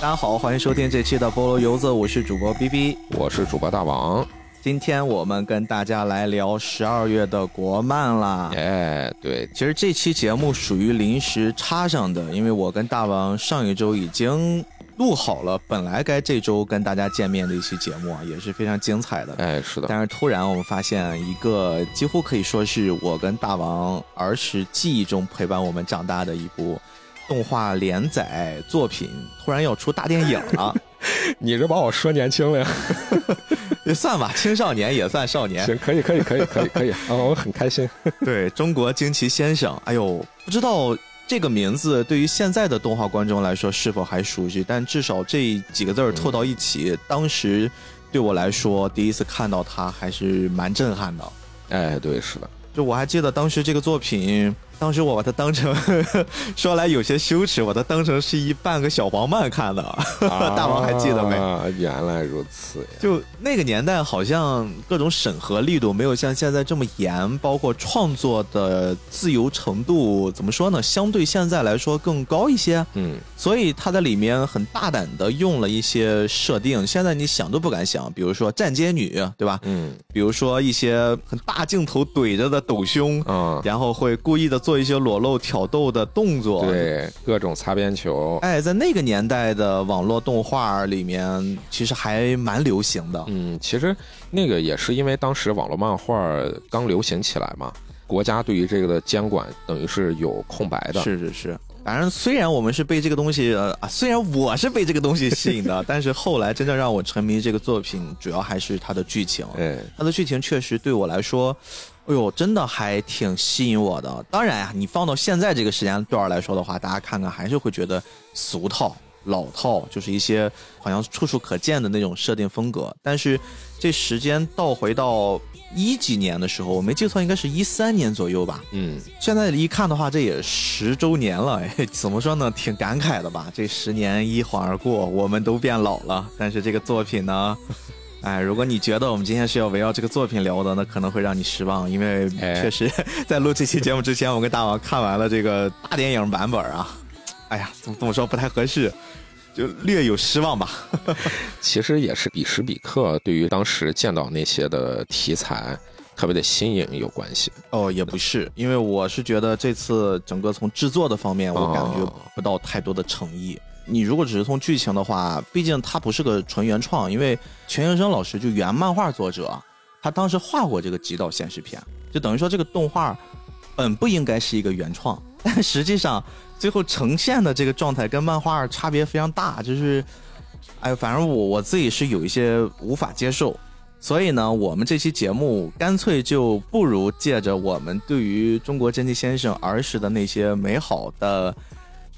大家好，欢迎收听这期的菠萝游子，我是主播 B B，我是主播大王。今天我们跟大家来聊十二月的国漫啦。哎，对，其实这期节目属于临时插上的，因为我跟大王上一周已经录好了，本来该这周跟大家见面的一期节目啊，也是非常精彩的。哎，是的。但是突然我们发现一个几乎可以说是我跟大王儿时记忆中陪伴我们长大的一部动画连载作品，突然要出大电影了。你这把我说年轻了呀？也 算吧，青少年也算少年。行，可以，可以，可以，可以，可以啊！我很开心。对中国惊奇先生，哎呦，不知道这个名字对于现在的动画观众来说是否还熟悉？但至少这几个字儿凑到一起，当时对我来说，第一次看到它还是蛮震撼的。哎，对，是的。就我还记得当时这个作品。当时我把它当成，说来有些羞耻，我它当成是一半个小黄漫看的。大王还记得没？原来如此。就那个年代，好像各种审核力度没有像现在这么严，包括创作的自由程度，怎么说呢？相对现在来说更高一些。嗯。所以他在里面很大胆的用了一些设定，现在你想都不敢想。比如说站街女，对吧？嗯。比如说一些很大镜头怼着的抖胸，嗯，然后会故意的做。做一些裸露挑逗的动作，对各种擦边球，哎，在那个年代的网络动画里面，其实还蛮流行的。嗯，其实那个也是因为当时网络漫画刚流行起来嘛，国家对于这个的监管等于是有空白的。是是是，反正虽然我们是被这个东西啊，虽然我是被这个东西吸引的，但是后来真正让我沉迷这个作品，主要还是它的剧情。哎，它的剧情确实对我来说。哎呦，真的还挺吸引我的。当然呀，你放到现在这个时间段来说的话，大家看看还是会觉得俗套、老套，就是一些好像处处可见的那种设定风格。但是这时间倒回到一几年的时候，我没记错，应该是一三年左右吧。嗯，现在一看的话，这也十周年了。怎么说呢？挺感慨的吧？这十年一晃而过，我们都变老了。但是这个作品呢？哎，如果你觉得我们今天是要围绕这个作品聊的，那可能会让你失望，因为确实在录这期节目之前，我跟大王看完了这个大电影版本啊。哎呀，怎么怎么说不太合适，就略有失望吧。其实也是彼时彼刻对于当时见到那些的题材特别的新颖有关系。哦，也不是，因为我是觉得这次整个从制作的方面，我感觉不到太多的诚意。你如果只是从剧情的话，毕竟它不是个纯原创，因为全英生老师就原漫画作者，他当时画过这个极道现实片，就等于说这个动画本不应该是一个原创，但实际上最后呈现的这个状态跟漫画差别非常大，就是，哎，反正我我自己是有一些无法接受，所以呢，我们这期节目干脆就不如借着我们对于中国真纪先生儿时的那些美好的。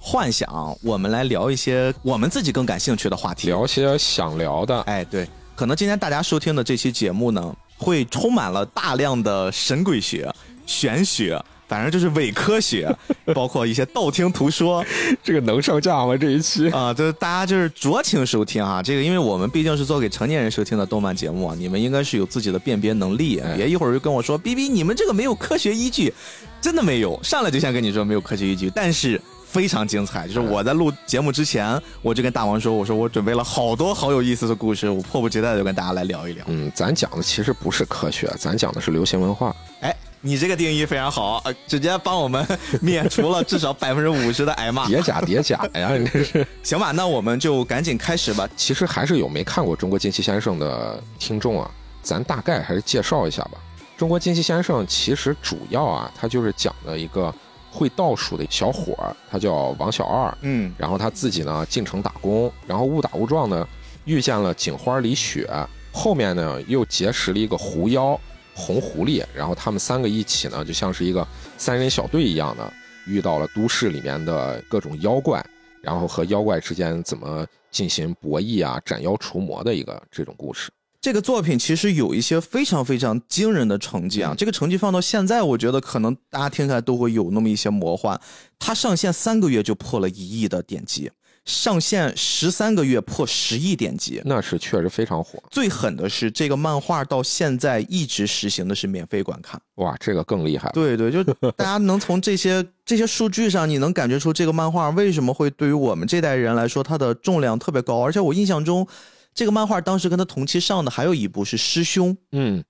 幻想，我们来聊一些我们自己更感兴趣的话题，聊些想聊的。哎，对，可能今天大家收听的这期节目呢，会充满了大量的神鬼学、玄学，反正就是伪科学，包括一些道听途说。这个能上架吗？这一期啊，就是大家就是酌情收听哈。这个，因为我们毕竟是做给成年人收听的动漫节目啊，你们应该是有自己的辨别能力，别一会儿就跟我说，B B，你们这个没有科学依据，真的没有，上来就先跟你说没有科学依据，但是。非常精彩，就是我在录节目之前，我就跟大王说，我说我准备了好多好有意思的故事，我迫不及待的就跟大家来聊一聊。嗯，咱讲的其实不是科学，咱讲的是流行文化。哎，你这个定义非常好，直接帮我们免除了 至少百分之五十的挨骂。叠假叠假呀，你，这是行吧？那我们就赶紧开始吧。其实还是有没看过《中国惊奇先生》的听众啊，咱大概还是介绍一下吧。《中国惊奇先生》其实主要啊，它就是讲的一个。会倒数的小伙儿，他叫王小二，嗯，然后他自己呢进城打工，然后误打误撞呢遇见了警花李雪，后面呢又结识了一个狐妖红狐狸，然后他们三个一起呢就像是一个三人小队一样的，遇到了都市里面的各种妖怪，然后和妖怪之间怎么进行博弈啊，斩妖除魔的一个这种故事。这个作品其实有一些非常非常惊人的成绩啊！这个成绩放到现在，我觉得可能大家听起来都会有那么一些魔幻。它上线三个月就破了一亿的点击，上线十三个月破十亿点击，那是确实非常火。最狠的是，这个漫画到现在一直实行的是免费观看。哇，这个更厉害。对对，就大家能从这些 这些数据上，你能感觉出这个漫画为什么会对于我们这代人来说，它的重量特别高。而且我印象中，这个漫画当时跟他同期上的还有一部是《师兄》。嗯，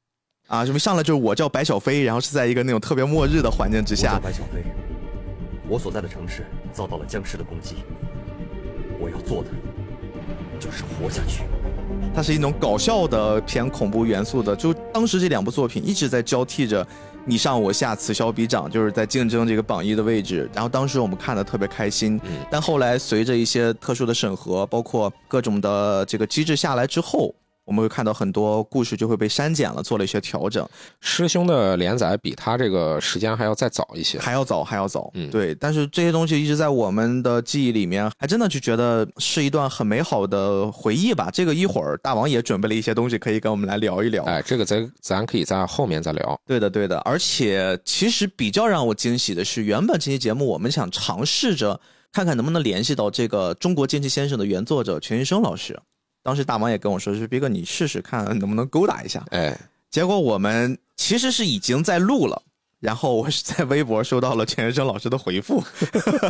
啊，什么上来就是我叫白小飞，然后是在一个那种特别末日的环境之下。白小飞，我所在的城市遭到了僵尸的攻击。我要做的就是活下去。它是一种搞笑的偏恐怖元素的，就当时这两部作品一直在交替着你上我下，此消彼长，就是在竞争这个榜一的位置。然后当时我们看的特别开心，但后来随着一些特殊的审核，包括各种的这个机制下来之后。我们会看到很多故事就会被删减了，做了一些调整。师兄的连载比他这个时间还要再早一些，还要早，还要早。嗯，对。但是这些东西一直在我们的记忆里面，还真的就觉得是一段很美好的回忆吧。这个一会儿大王也准备了一些东西可以跟我们来聊一聊。哎，这个咱咱可以在后面再聊。对的，对的。而且其实比较让我惊喜的是，原本这期节目我们想尝试着看看能不能联系到这个《中国剑气先生》的原作者全云生老师。当时大王也跟我说：“是斌哥，你试试看能不能勾搭一下。”哎，结果我们其实是已经在录了，然后我是在微博收到了钱学森老师的回复，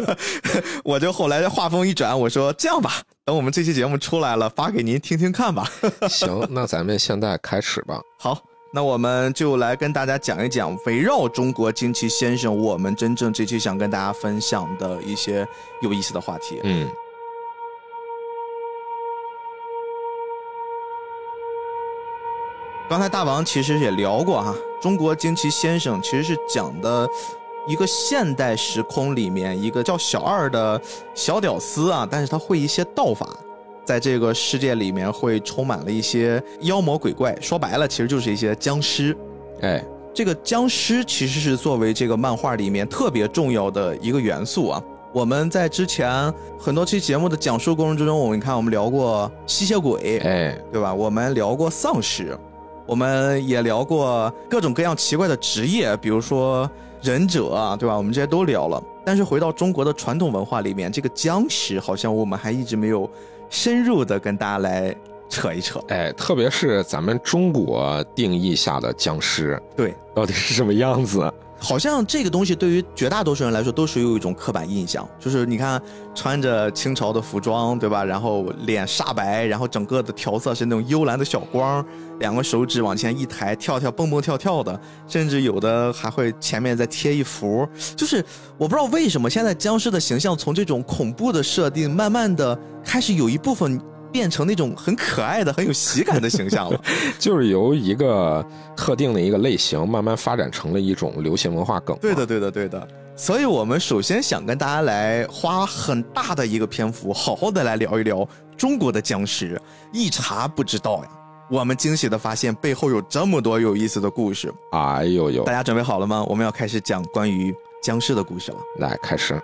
我就后来话锋一转，我说：“这样吧，等我们这期节目出来了，发给您听听看吧。”行，那咱们现在开始吧。好，那我们就来跟大家讲一讲围绕中国惊奇先生，我们真正这期想跟大家分享的一些有意思的话题。嗯。刚才大王其实也聊过哈，中国惊奇先生其实是讲的一个现代时空里面一个叫小二的小屌丝啊，但是他会一些道法，在这个世界里面会充满了一些妖魔鬼怪，说白了其实就是一些僵尸。哎，这个僵尸其实是作为这个漫画里面特别重要的一个元素啊。我们在之前很多期节目的讲述过程之中，我们看我们聊过吸血鬼，哎，对吧？我们聊过丧尸。我们也聊过各种各样奇怪的职业，比如说忍者啊，对吧？我们这些都聊了。但是回到中国的传统文化里面，这个僵尸好像我们还一直没有深入的跟大家来扯一扯。哎，特别是咱们中国定义下的僵尸，对，到底是什么样子？好像这个东西对于绝大多数人来说都是有一种刻板印象，就是你看穿着清朝的服装，对吧？然后脸煞白，然后整个的调色是那种幽蓝的小光，两个手指往前一抬，跳跳蹦蹦跳跳的，甚至有的还会前面再贴一幅。就是我不知道为什么现在僵尸的形象从这种恐怖的设定，慢慢的开始有一部分。变成那种很可爱的、很有喜感的形象了，就是由一个特定的一个类型慢慢发展成了一种流行文化梗。对的，对的，对的。所以我们首先想跟大家来花很大的一个篇幅，好好的来聊一聊中国的僵尸。一查不知道呀，我们惊喜的发现背后有这么多有意思的故事。哎呦呦！大家准备好了吗？我们要开始讲关于僵尸的故事了。来，开始。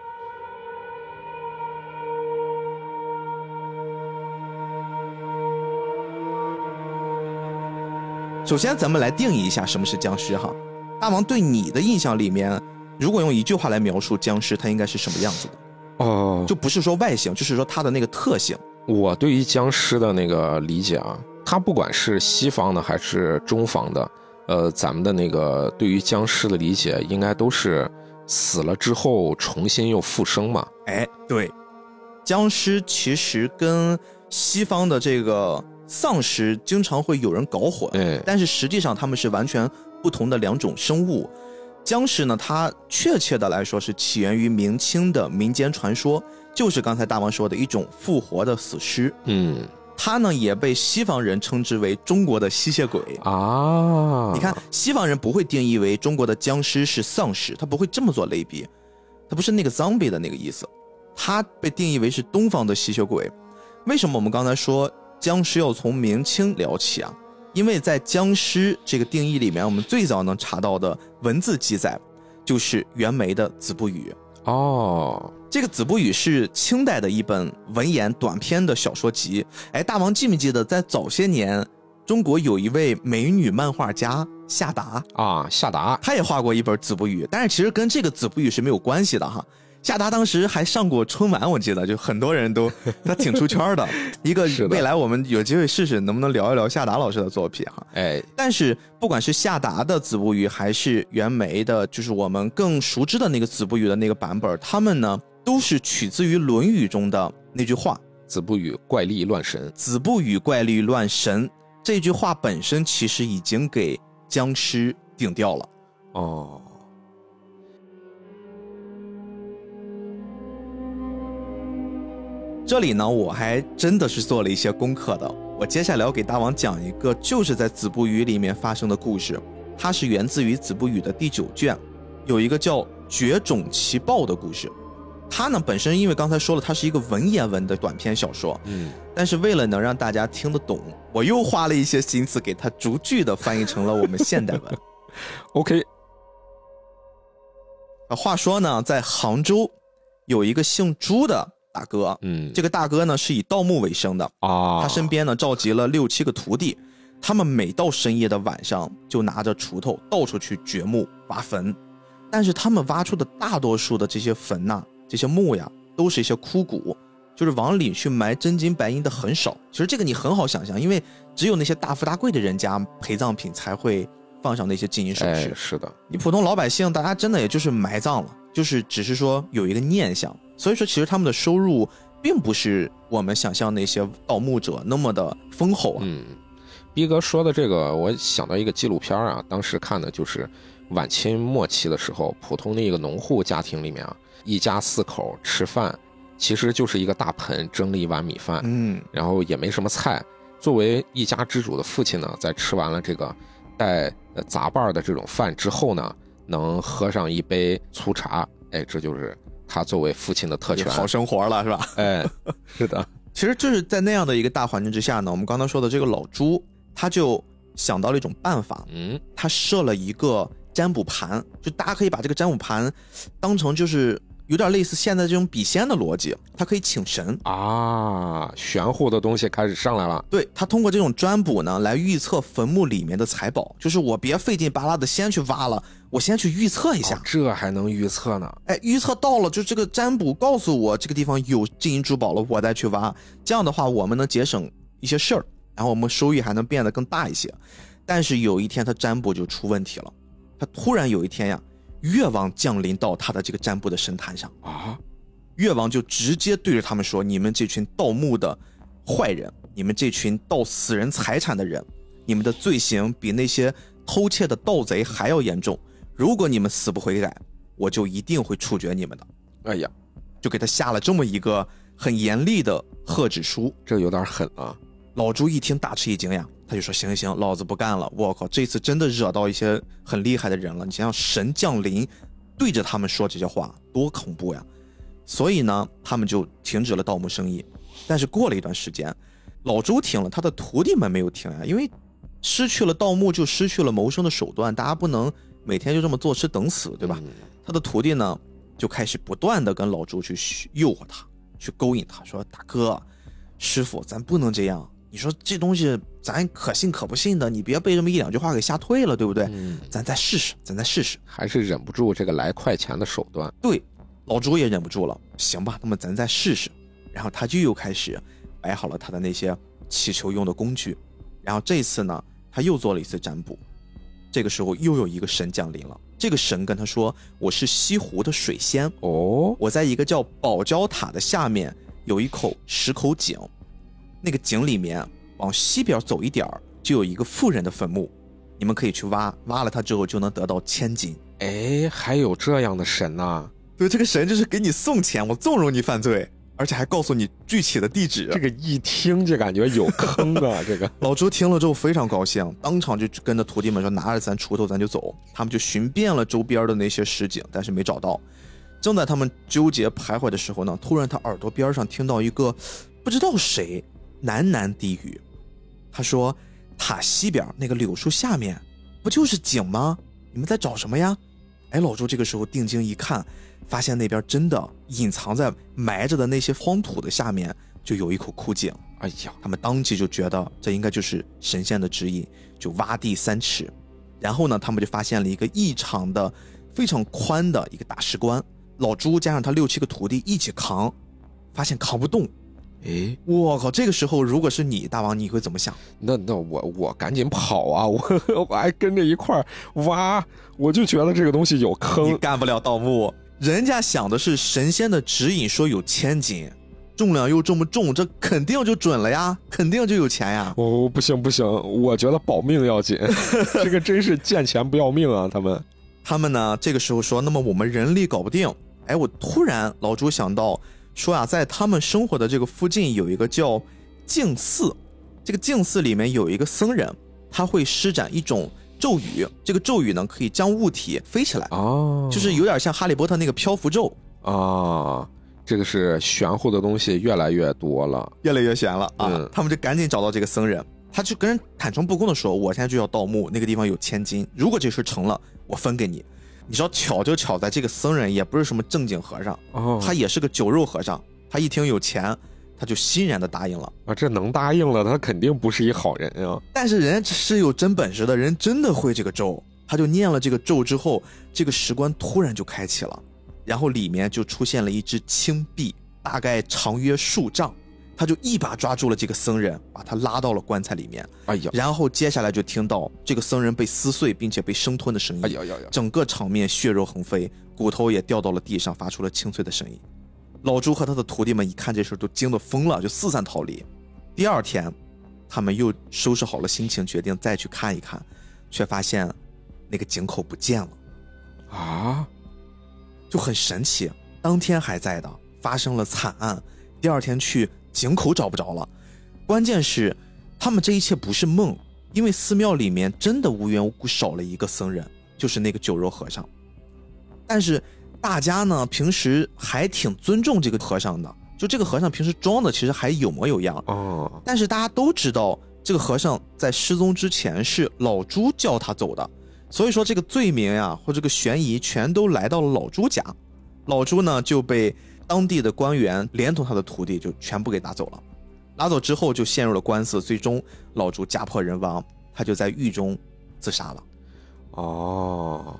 首先，咱们来定义一下什么是僵尸哈。大王对你的印象里面，如果用一句话来描述僵尸，它应该是什么样子的？哦，就不是说外形，就是说它的那个特性。我对于僵尸的那个理解啊，它不管是西方的还是中方的，呃，咱们的那个对于僵尸的理解，应该都是死了之后重新又复生嘛。哎，对，僵尸其实跟西方的这个。丧尸经常会有人搞混，但是实际上他们是完全不同的两种生物。僵尸呢，它确切的来说是起源于明清的民间传说，就是刚才大王说的一种复活的死尸。嗯，它呢也被西方人称之为中国的吸血鬼啊。你看，西方人不会定义为中国的僵尸是丧尸，他不会这么做类比，他不是那个 zombie 的那个意思，他被定义为是东方的吸血鬼。为什么我们刚才说？僵尸要从明清聊起啊，因为在僵尸这个定义里面，我们最早能查到的文字记载，就是袁枚的《子不语》哦。这个《子不语》是清代的一本文言短篇的小说集。哎，大王记没记得，在早些年，中国有一位美女漫画家夏达啊，夏达，她也画过一本《子不语》，但是其实跟这个《子不语》是没有关系的哈。夏达当时还上过春晚，我记得就很多人都 他挺出圈的。一个未来我们有机会试试能不能聊一聊夏达老师的作品哈。哎，但是不管是夏达的子不语，还是袁枚的，就是我们更熟知的那个子不语的那个版本，他们呢都是取自于《论语》中的那句话子不语怪力乱神“子不语怪力乱神”。这句话本身其实已经给僵尸定掉了。哦。这里呢，我还真的是做了一些功课的。我接下来要给大王讲一个，就是在《子不语》里面发生的故事，它是源自于《子不语》的第九卷，有一个叫《绝种奇报》的故事。它呢本身，因为刚才说了，它是一个文言文的短篇小说，嗯，但是为了能让大家听得懂，我又花了一些心思给它逐句的翻译成了我们现代文。OK，啊，话说呢，在杭州有一个姓朱的大哥，嗯，这个大哥呢是以盗墓为生的，啊，他身边呢召集了六七个徒弟，他们每到深夜的晚上就拿着锄头到处去掘墓挖坟，但是他们挖出的大多数的这些坟呐、这些墓呀，都是一些枯骨，就是往里去埋真金白银的很少。其实这个你很好想象，因为只有那些大富大贵的人家陪葬品才会放上那些金银首饰哎，。是的，你普通老百姓，大家真的也就是埋葬了，就是只是说有一个念想。所以说，其实他们的收入并不是我们想象那些盗墓者那么的丰厚啊。嗯，逼哥说的这个，我想到一个纪录片啊，当时看的就是晚清末期的时候，普通的一个农户家庭里面啊，一家四口吃饭，其实就是一个大盆蒸了一碗米饭，嗯，然后也没什么菜。作为一家之主的父亲呢，在吃完了这个带呃杂拌儿的这种饭之后呢，能喝上一杯粗茶，哎，这就是他作为父亲的特权。好生活了是吧？哎，是的，其实就是在那样的一个大环境之下呢，我们刚才说的这个老朱，他就想到了一种办法，嗯，他设了一个占卜盘，就大家可以把这个占卜盘当成就是有点类似现在这种笔仙的逻辑，他可以请神，啊，玄乎的东西开始上来了。对他通过这种占卜呢，来预测坟墓里面的财宝，就是我别费劲巴拉的先去挖了，我先去预测一下哦，这还能预测呢？哎，预测到了，就这个占卜告诉我这个地方有金银珠宝了，我再去挖。这样的话，我们能节省一些事儿，然后我们收益还能变得更大一些。但是有一天，他占卜就出问题了，他突然有一天呀，越王降临到他的这个占卜的神坛上，啊，越王就直接对着他们说：“你们这群盗墓的坏人，你们这群盗死人财产的人，你们的罪行比那些偷窃的盗贼还要严重。如果你们死不悔改，我就一定会处决你们的。”哎呀，就给他下了这么一个很严厉的贺旨书。这有点狠啊！老朱一听大吃一惊呀，他就说：“行行行，老子不干了！我靠，这次真的惹到一些很厉害的人了。你想想，神降临，对着他们说这些话，多恐怖呀！”所以呢，他们就停止了盗墓生意。但是过了一段时间，老周停了，他的徒弟们没有停呀，因为失去了盗墓，就失去了谋生的手段，大家不能每天就这么坐吃等死，对吧？嗯他的徒弟呢，就开始不断的跟老周去嘘诱惑他，去勾引他，说：“大哥，师傅，咱不能这样。你说这东西咱可信可不信的，你别被这么一两句话给吓退了，对不对？嗯，咱再试试，咱再试试。还是忍不住这个来快钱的手段。对，老朱也忍不住了，行吧，那么咱再试试。然后他就又开始摆好了他的那些祈求用的工具，然后这次呢，他又做了一次占卜。这个时候又有一个神降临了，这个神跟他说：“我是西湖的水仙，哦，我在一个叫宝礁塔的下面有一口石口井，那个井里面往西边走一点儿就有一个富人的坟墓，你们可以去挖，挖了它之后就能得到千金。哎，还有这样的神呐、对，这个神就是给你送钱，我纵容你犯罪，而且还告诉你具体的地址。这个一听就感觉有坑啊！这个，老朱听了之后非常高兴，当场就跟着徒弟们说：“拿着咱锄头，咱就走。”他们就寻遍了周边的那些石井，但是没找到。正在他们纠结徘徊的时候呢，突然他耳朵边上听到一个不知道谁喃喃低语，他说：“塔西边那个柳树下面，不就是井吗？你们在找什么呀？”哎，老朱这个时候定睛一看，发现那边真的隐藏在埋着的那些荒土的下面，就有一口枯井。哎呀，他们当即就觉得这应该就是神仙的指引，就挖地三尺，然后呢，他们就发现了一个异常的、非常宽的一个大石棺，老朱加上他六七个徒弟一起扛，发现扛不动。哎，我靠！这个时候如果是你大王，你会怎么想？那那我我赶紧跑啊！我 我还跟着一块儿挖，我就觉得这个东西有坑你坑。干不了盗墓，人家想的是神仙的指引，说有千斤，重量又这么重，这肯定就准了呀，肯定就有钱呀。哦，不行不行，我觉得保命要紧，这个真是见钱不要命啊！他们他们呢，这个时候说，那么我们人力搞不定。哎，我突然老朱想到，说啊，在他们生活的这个附近有一个叫净寺，这个净寺里面有一个僧人，他会施展一种咒语，这个咒语呢可以将物体飞起来，哦，就是有点像哈利波特那个漂浮咒，啊，这个是玄乎的东西越来越多了。越来越玄了啊！嗯他们就赶紧找到这个僧人，他就跟人坦诚不公的说：“我现在就要盗墓，那个地方有千金，如果这事成了，我分给你。”你知道巧就巧在这个僧人也不是什么正经和尚，哦，他也是个酒肉和尚。他一听有钱，他就欣然的答应了。啊，这能答应了，他肯定不是一好人呀。但是人家是有真本事的人，真的会这个咒。他就念了这个咒之后，这个石棺突然就开启了，然后里面就出现了一只青臂，大概长约数丈。他就一把抓住了这个僧人，把他拉到了棺材里面。哎呀，然后接下来就听到这个僧人被撕碎并且被生吞的声音。哎呀呀呀！整个场面血肉横飞，骨头也掉到了地上，发出了清脆的声音。老朱和他的徒弟们一看这事儿，都惊得疯了，就四散逃离。第二天，他们又收拾好了心情，决定再去看一看，却发现那个井口不见了，啊，就很神奇。当天还在的，发生了惨案，第二天去井口找不着了。关键是，他们这一切不是梦，因为寺庙里面真的无缘无故少了一个僧人，就是那个酒肉和尚。但是大家呢，平时还挺尊重这个和尚的，就这个和尚平时装的其实还有模有样。哦，但是大家都知道，这个和尚在失踪之前是老朱叫他走的，所以说这个罪名呀或这个悬疑全都来到了老朱家。老朱呢就被当地的官员连同他的徒弟就全部给拿走了。拿走之后就陷入了官司，最终老朱家破人亡，他就在狱中自杀了。哦，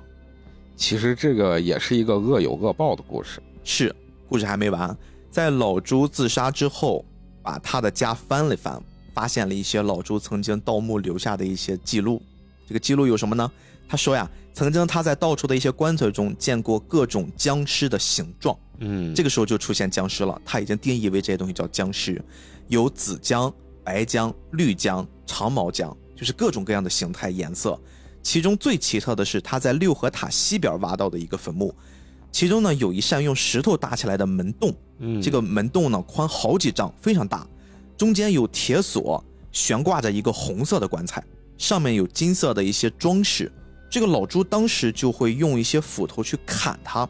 其实这个也是一个恶有恶报的故事。是，故事还没完。在老朱自杀之后，把他的家翻了翻，发现了一些老朱曾经盗墓留下的一些记录。这个记录有什么呢？他说呀，曾经他在到处的一些棺材中见过各种僵尸的形状。嗯，这个时候就出现僵尸了，他已经定义为这些东西叫僵尸，有紫姜、白姜、绿姜、长毛姜，就是各种各样的形态颜色。其中最奇特的是他在六合塔西边挖到的一个坟墓，其中呢有一扇用石头搭起来的门洞，嗯。这个门洞呢宽好几丈，非常大，中间有铁锁，悬挂着一个红色的棺材，上面有金色的一些装饰。这个老朱当时就会用一些斧头去砍它，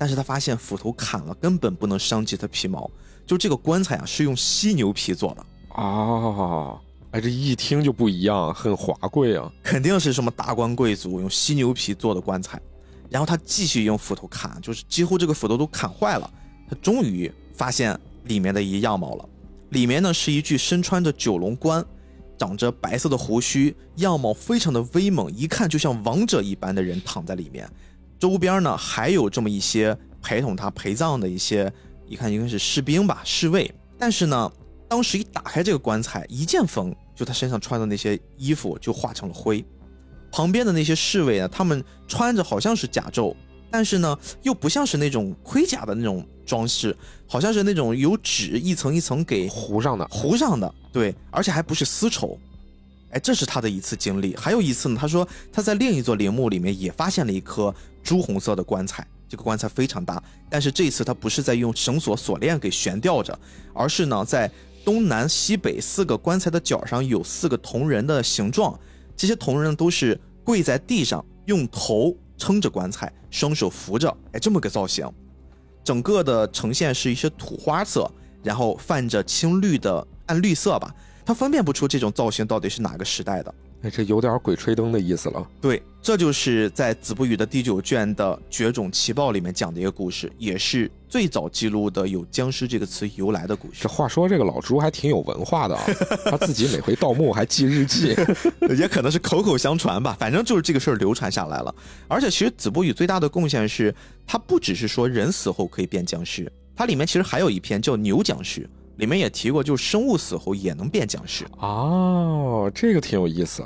但是他发现斧头砍了根本不能伤及他皮毛，就这个棺材啊是用犀牛皮做的，啊，哎，这一听就不一样，很华贵啊。肯定是什么达官贵族用犀牛皮做的棺材。然后他继续用斧头砍，就是几乎这个斧头都砍坏了。他终于发现里面的一样貌了，里面呢是一具身穿着九龙冠，长着白色的胡须，样貌非常的威猛，一看就像王者一般的人躺在里面。周边呢还有这么一些陪同他陪葬的一些，一看应该是士兵吧，侍卫。但是呢，当时一打开这个棺材，一见风，就他身上穿的那些衣服就化成了灰。旁边的那些侍卫啊，他们穿着好像是甲胄，但是呢，又不像是那种盔甲的那种装饰，好像是那种有纸一层一层给糊上的 糊上的，对，而且还不是丝绸。哎，这是他的一次经历。还有一次呢，他说他在另一座陵墓里面也发现了一颗朱红色的棺材，这个棺材非常大，但是这一次他不是在用绳索锁链给悬吊着，而是呢在东南西北四个棺材的角上有四个铜人的形状，这些铜人都是跪在地上，用头撑着棺材，双手扶着，哎，这么个造型。整个的呈现是一些土花色，然后泛着青绿的暗绿色吧，他分辨不出这种造型到底是哪个时代的。哎，这有点鬼吹灯的意思了。对，这就是在《子不语》的第九卷的《绝种奇报》里面讲的一个故事，也是最早记录的有僵尸这个词由来的故事这。话说，这个老朱还挺有文化的啊，他自己每回盗墓还记日记。也可能是口口相传吧，反正就是这个事儿流传下来了。而且其实《子不语》最大的贡献是，它不只是说人死后可以变僵尸，它里面其实还有一篇叫《牛僵尸》，里面也提过，就是生物死后也能变僵尸。哦，这个挺有意思。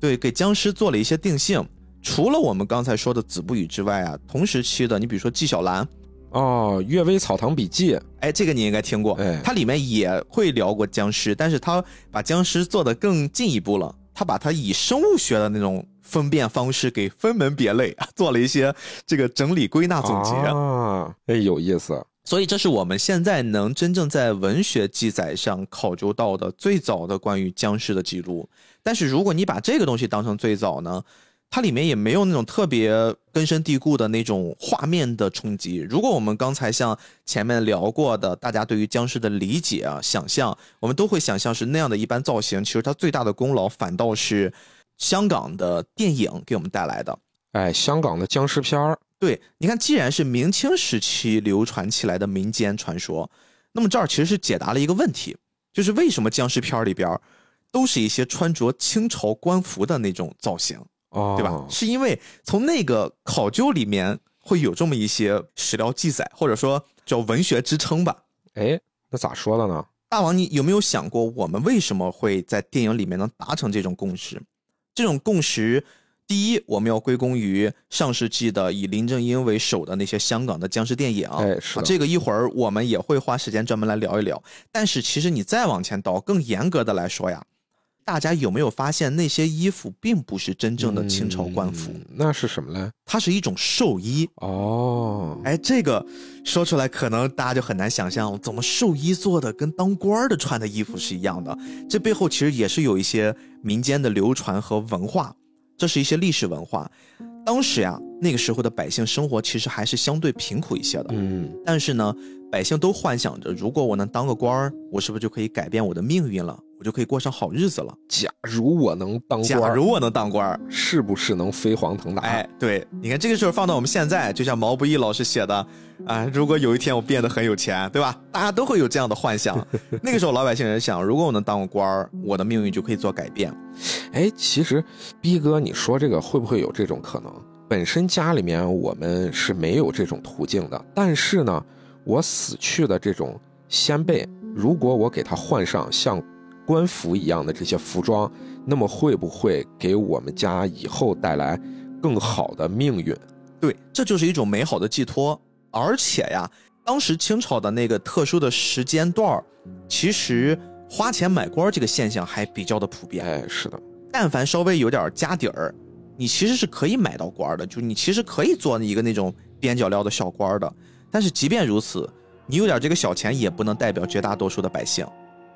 对，给僵尸做了一些定性。除了我们刚才说的《子不语》之外啊，同时期的你比如说纪晓岚，哦，《阅微草堂笔记》哎，这个你应该听过，哎它里面也会聊过僵尸，但是他把僵尸做得更进一步了，他把它以生物学的那种分辨方式给分门别类，做了一些这个整理归纳总结。啊，哎，有意思。所以这是我们现在能真正在文学记载上考究到的最早的关于僵尸的记录。但是如果你把这个东西当成最早呢，它里面也没有那种特别根深蒂固的那种画面的冲击。如果我们刚才像前面聊过的，大家对于僵尸的理解啊、想象，我们都会想象是那样的一般造型。其实它最大的功劳反倒是香港的电影给我们带来的。哎，香港的僵尸片儿，对，你看，既然是明清时期流传起来的民间传说，那么这儿其实是解答了一个问题，就是为什么僵尸片儿里边儿都是一些穿着清朝官服的那种造型，哦，对吧？是因为从那个考究里面会有这么一些史料记载，或者说叫文学支撑吧。哎，那咋说的呢？大王，你有没有想过，我们为什么会在电影里面能达成这种共识？这种共识，第一，我们要归功于上世纪的以林正英为首的那些香港的僵尸电影。哎是啊这个一会儿我们也会花时间专门来聊一聊。但是其实你再往前倒，更严格的来说呀，大家有没有发现那些衣服并不是真正的清朝官服，嗯那是什么嘞？它是一种寿衣。哦，哎，这个说出来可能大家就很难想象，怎么寿衣做的跟当官儿的穿的衣服是一样的？这背后其实也是有一些民间的流传和文化，这是一些历史文化。当时呀，那个时候的百姓生活其实还是相对贫苦一些的，嗯，但是呢，百姓都幻想着，如果我能当个官儿，我是不是就可以改变我的命运了？我就可以过上好日子了。假如我能当官，假如我能当官，是不是能飞黄腾达？哎，对，你看这个事儿放到我们现在，就像毛不易老师写的，啊，如果有一天我变得很有钱，对吧？大家都会有这样的幻想。那个时候老百姓人想，如果我能当个官儿，我的命运就可以做改变。哎，其实逼哥，你说这个会不会有这种可能？本身家里面我们是没有这种途径的，但是呢，我死去的这种先辈，如果我给他换上像官服一样的这些服装，那么会不会给我们家以后带来更好的命运？对，这就是一种美好的寄托。而且呀，当时清朝的那个特殊的时间段儿，其实花钱买官儿这个现象还比较的普遍。哎，是的，但凡稍微有点家底儿，你其实是可以买到官儿的，就你其实可以做一个那种边角料的小官儿的。但是即便如此，你有点这个小钱，也不能代表绝大多数的百姓。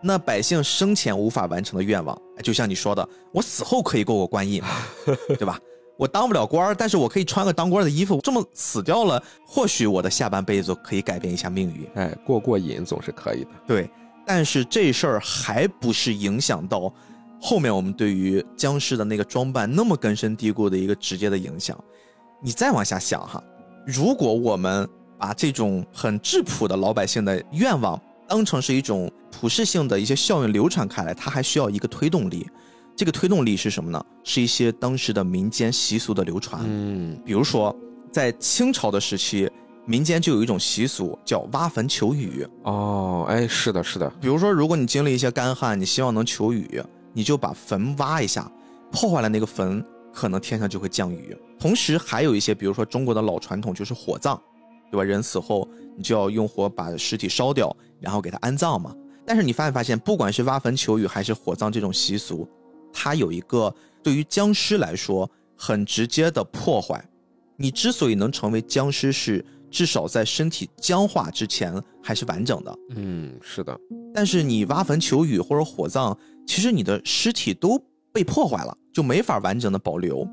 那百姓生前无法完成的愿望，哎就像你说的，我死后可以过过官瘾，对吧？我当不了官儿，但是我可以穿个当官的衣服。这么死掉了，或许我的下半辈子可以改变一下命运。哎，过过瘾总是可以的。对，但是这事儿还不是影响到后面我们对于僵尸的那个装扮那么根深蒂固的一个直接的影响。你再往下想哈，如果我们把这种很质朴的老百姓的愿望当成是一种普世性的一些效应流传开来，它还需要一个推动力。这个推动力是什么呢？是一些当时的民间习俗的流传。嗯，比如说，在清朝的时期，民间就有一种习俗叫挖坟求雨。哦，哎，是的，是的，比如说，如果你经历一些干旱，你希望能求雨，你就把坟挖一下，破坏了那个坟，可能天上就会降雨。同时，还有一些，比如说中国的老传统就是火葬，对吧？人死后，你就要用火把尸体烧掉，然后给他安葬嘛。但是你发没发现，不管是挖坟求雨还是火葬这种习俗，它有一个对于僵尸来说很直接的破坏。你之所以能成为僵尸，是至少在身体僵化之前还是完整的。嗯，是的，但是你挖坟求雨或者火葬，其实你的尸体都被破坏了，就没法完整的保留。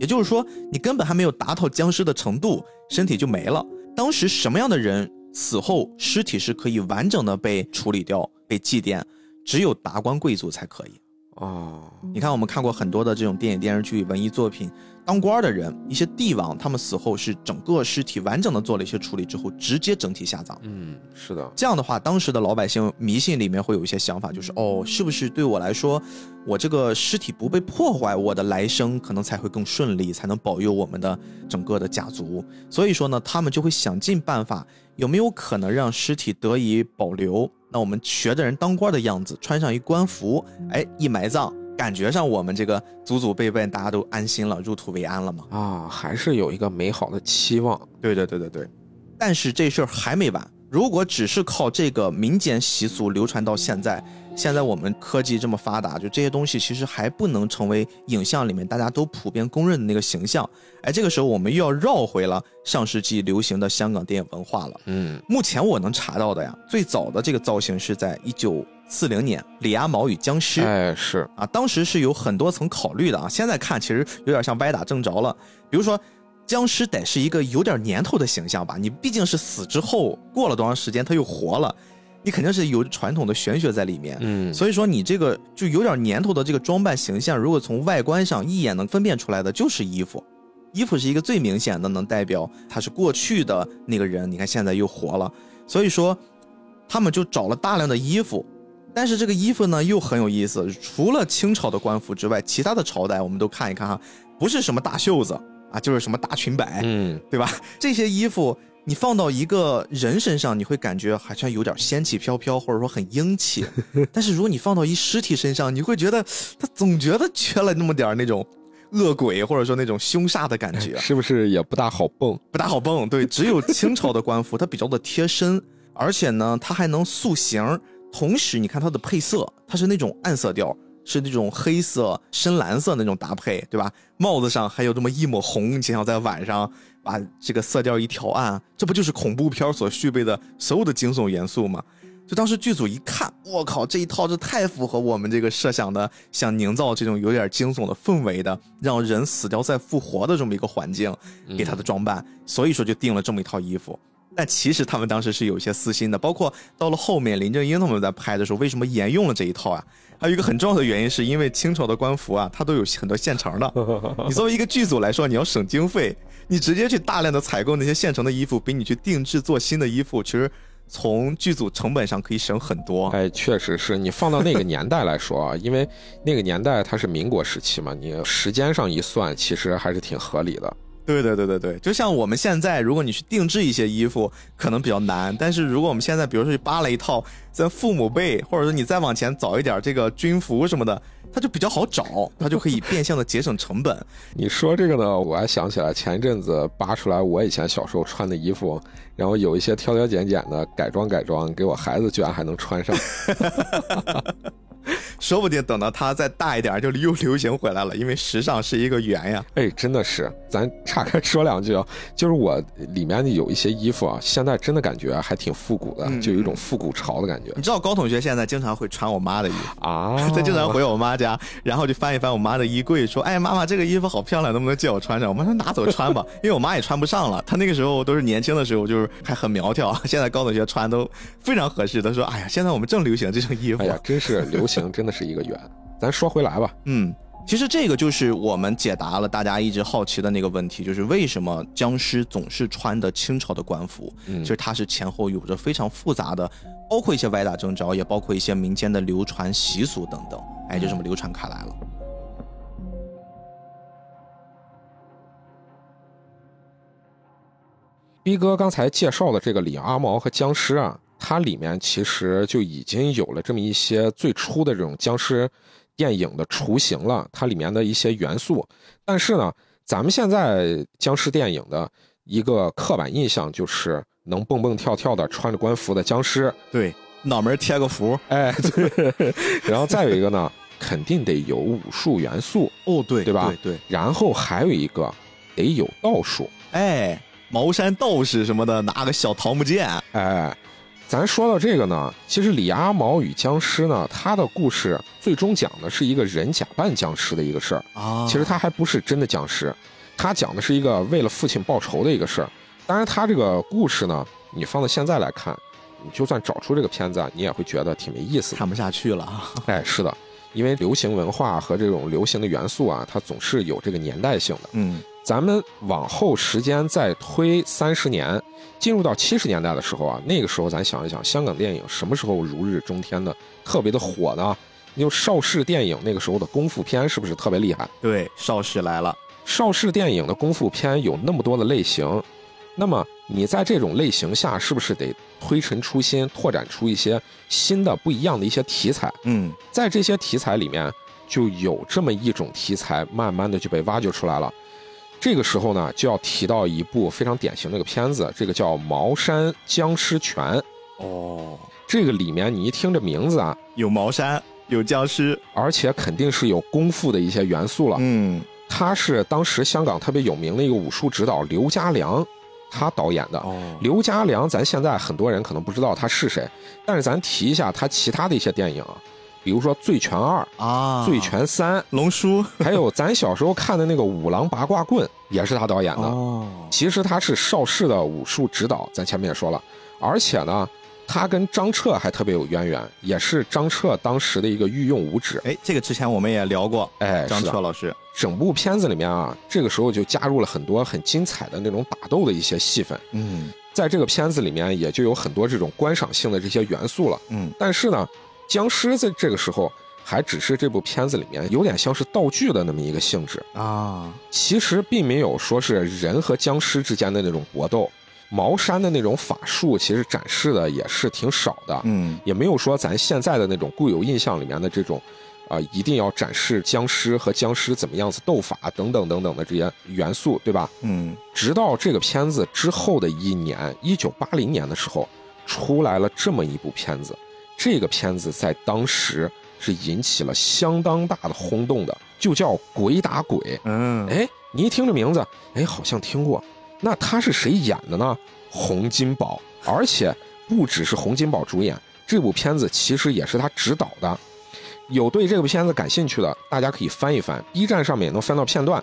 也就是说，你根本还没有达到僵尸的程度，身体就没了。当时什么样的人死后尸体是可以完整的被处理掉、被祭奠，只有达官贵族才可以。哦，你看，我们看过很多的这种电影、电视剧、文艺作品，当官的人，一些帝王，他们死后是整个尸体完整的做了一些处理之后，直接整体下葬。嗯，是的，这样的话，当时的老百姓迷信里面会有一些想法，就是哦，是不是对我来说，我这个尸体不被破坏，我的来生可能才会更顺利，才能保佑我们的整个的家族。所以说呢，他们就会想尽办法，有没有可能让尸体得以保留？那我们学的人当官的样子，穿上一官服，哎，一埋葬，感觉上我们这个祖祖辈辈大家都安心了，入土为安了嘛。啊，还是有一个美好的期望。对对对对对，但是这事儿还没完。如果只是靠这个民间习俗流传到现在，现在我们科技这么发达，就这些东西其实还不能成为影像里面大家都普遍公认的那个形象。哎，这个时候我们又要绕回了上世纪流行的香港电影文化了。嗯，目前我能查到的呀，最早的这个造型是在一九四零年《李阿毛与僵尸》哎，是啊，当时是有很多层考虑的啊。现在看其实有点像歪打正着了，比如说。僵尸得是一个有点年头的形象吧？你毕竟是死之后过了多长时间他又活了，你肯定是有传统的玄学在里面。嗯，所以说你这个就有点年头的这个装扮形象，如果从外观上一眼能分辨出来的，就是衣服。衣服是一个最明显的能代表他是过去的那个人。你看现在又活了，所以说他们就找了大量的衣服，但是这个衣服呢又很有意思，除了清朝的官服之外，其他的朝代我们都看一看哈，不是什么大袖子。啊，就是什么大裙摆，嗯，对吧？这些衣服你放到一个人身上，你会感觉好像有点仙气飘飘，或者说很英气。但是如果你放到一尸体身上，你会觉得他总觉得缺了那么点那种恶鬼，或者说那种凶煞的感觉，是不是也不大好蹦？不大好蹦。对，只有清朝的官服，它比较的贴身，而且呢，它还能塑形。同时，你看它的配色，它是那种暗色调。是那种黑色、深蓝色那种搭配，对吧？帽子上还有这么一抹红，你想想在晚上把这个色调一调暗，这不就是恐怖片所具备的所有的惊悚元素吗？就当时剧组一看，我靠，这一套这太符合我们这个设想的，想营造这种有点惊悚的氛围的，让人死掉再复活的这么一个环境，给他的装扮，所以说就定了这么一套衣服。但其实他们当时是有一些私心的，包括到了后面林正英他们在拍的时候，为什么沿用了这一套啊？还有一个很重要的原因，是因为清朝的官服啊，它都有很多现成的。你作为一个剧组来说，你要省经费，你直接去大量的采购那些现成的衣服，比你去定制做新的衣服，其实从剧组成本上可以省很多。哎，确实是你放到那个年代来说啊，因为那个年代它是民国时期嘛，你时间上一算，其实还是挺合理的。对对对对对，就像我们现在，如果你去定制一些衣服，可能比较难。但是如果我们现在，比如说去扒了一套咱父母辈，或者说你再往前早一点，这个军服什么的，它就比较好找，它就可以变相的节省成本。你说这个呢，我还想起来前一阵子扒出来我以前小时候穿的衣服，然后有一些挑挑拣拣的改装改装，给我孩子居然还能穿上。哈哈哈哈哈 说不定等到他再大一点，就又流行回来了。因为时尚是一个圆呀。哎，真的是，咱岔开说两句啊，就是我里面有一些衣服啊，现在真的感觉还挺复古的，就有一种复古潮的感觉。你知道高同学现在经常会穿我妈的衣服啊，他经常回我妈家，然后就翻一翻我妈的衣柜，说：“哎，妈妈，这个衣服好漂亮，能不能借我穿上？”我妈说：“拿走穿吧。”因为我妈也穿不上了。她那个时候都是年轻的时候，就是还很苗条。现在高同学穿都非常合适。他说：“哎呀，现在我们正流行这种衣服。”哎呀，真是流行，真的是一个圆。咱说回来吧，嗯，其实这个就是我们解答了大家一直好奇的那个问题，就是为什么僵尸总是穿的清朝的官服？嗯，其实它是前后有着非常复杂的，包括一些歪打正着，也包括一些民间的流传习俗等等，哎，就这么流传开来了。逼哥刚才介绍的这个李阿毛和僵尸啊。它里面其实就已经有了这么一些最初的这种僵尸电影的雏形了，它里面的一些元素。但是呢，咱们现在僵尸电影的一个刻板印象就是能蹦蹦跳跳的穿着官服的僵尸，对，脑门贴个符，哎，对。然后再有一个呢，肯定得有武术元素，哦，对，对吧？对。然后还有一个得有道术，哎，茅山道士什么的，拿个小桃木剑，哎。咱说到这个呢，其实《李阿毛与僵尸》呢，他的故事最终讲的是一个人假扮僵尸的一个事儿啊。其实他还不是真的僵尸，他讲的是一个为了父亲报仇的一个事儿。当然，他这个故事呢，你放到现在来看，你就算找出这个片子，你也会觉得挺没意思，看不下去了。哎，是的，因为流行文化和这种流行的元素啊，它总是有这个年代性的。嗯咱们往后时间再推三十年，进入到七十年代的时候啊，那个时候咱想一想，香港电影什么时候如日中天的，特别的火呢？你就邵氏电影那个时候的功夫片是不是特别厉害？对，邵氏来了。邵氏电影的功夫片有那么多的类型，那么你在这种类型下，是不是得推陈出新，拓展出一些新的不一样的一些题材？嗯在这些题材里面，就有这么一种题材，慢慢的就被挖掘出来了。这个时候呢，就要提到一部非常典型的一个片子，这个叫《茅山僵尸拳》。哦，这个里面你一听这名字啊，有茅山，有僵尸。而且肯定是有功夫的一些元素了。嗯他是当时香港特别有名的一个武术指导刘家良，他导演的。哦，刘家良，咱现在很多人可能不知道他是谁，但是咱提一下他其他的一些电影啊，比如说《醉拳二》啊，《醉拳三》，龙叔。还有咱小时候看的那个《五郎八卦棍》，也是他导演的。哦，其实他是邵氏的武术指导，咱前面也说了，而且呢，他跟张彻还特别有渊源，也是张彻当时的一个御用武指。哎，这个之前我们也聊过，哎，张彻老师。整部片子里面啊，这个时候就加入了很多很精彩的那种打斗的一些戏份，嗯在这个片子里面也就有很多这种观赏性的这些元素了。嗯但是呢，僵尸在这个时候还只是这部片子里面有点像是道具的那么一个性质，啊，其实并没有说是人和僵尸之间的那种搏斗。茅山的那种法术其实展示的也是挺少的，嗯也没有说咱现在的那种固有印象里面的这种，啊、一定要展示僵尸和僵尸怎么样子斗法等等等等的这些元素，对吧？嗯直到这个片子之后的一年，一九八零年的时候，出来了这么一部片子。这个片子在当时是引起了相当大的轰动的，就叫《鬼打鬼》。嗯，哎，你一听这名字，哎，好像听过。那他是谁演的呢？洪金宝，而且不只是洪金宝主演，这部片子其实也是他执导的。有对这部片子感兴趣的，大家可以翻一翻，B 站上面也能翻到片段。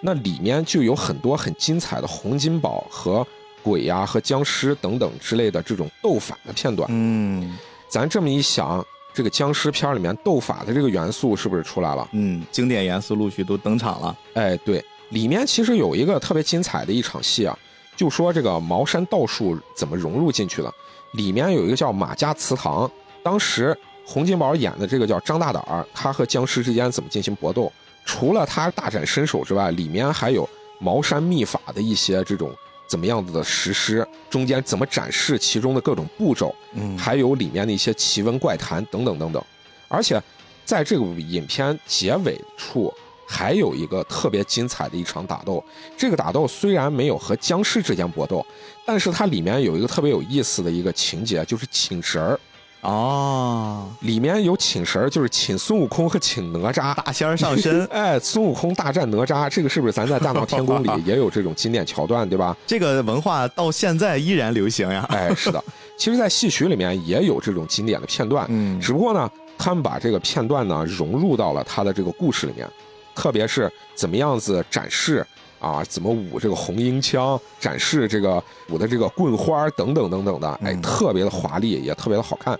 那里面就有很多很精彩的洪金宝和鬼呀、和僵尸等等之类的这种斗法的片段。嗯咱这么一想，这个僵尸片里面斗法的这个元素是不是出来了？嗯，经典元素陆续都登场了。哎，对，里面其实有一个特别精彩的一场戏啊，就说这个茅山道术怎么融入进去的。里面有一个叫马家祠堂，当时洪金宝演的这个叫张大胆儿，他和僵尸之间怎么进行搏斗？除了他大展身手之外，里面还有茅山秘法的一些这种怎么样子的实施，中间怎么展示其中的各种步骤，嗯还有里面的一些奇闻怪谈等等等等。而且在这个影片结尾处，还有一个特别精彩的一场打斗。这个打斗虽然没有和僵尸之间搏斗，但是它里面有一个特别有意思的一个情节，就是请神儿。哦，里面有请神儿，就是请孙悟空和请哪吒。大仙上身，哎，孙悟空大战哪吒，这个是不是咱在《大闹天宫》里也有这种经典桥段，对吧？这个文化到现在依然流行呀。哎，是的，其实，在戏曲里面也有这种经典的片段，嗯只不过呢，他们把这个片段呢融入到了他的这个故事里面，特别是怎么样子展示啊，怎么舞这个红缨枪，展示这个舞的这个棍花等等等等的，哎，嗯特别的华丽，也特别的好看。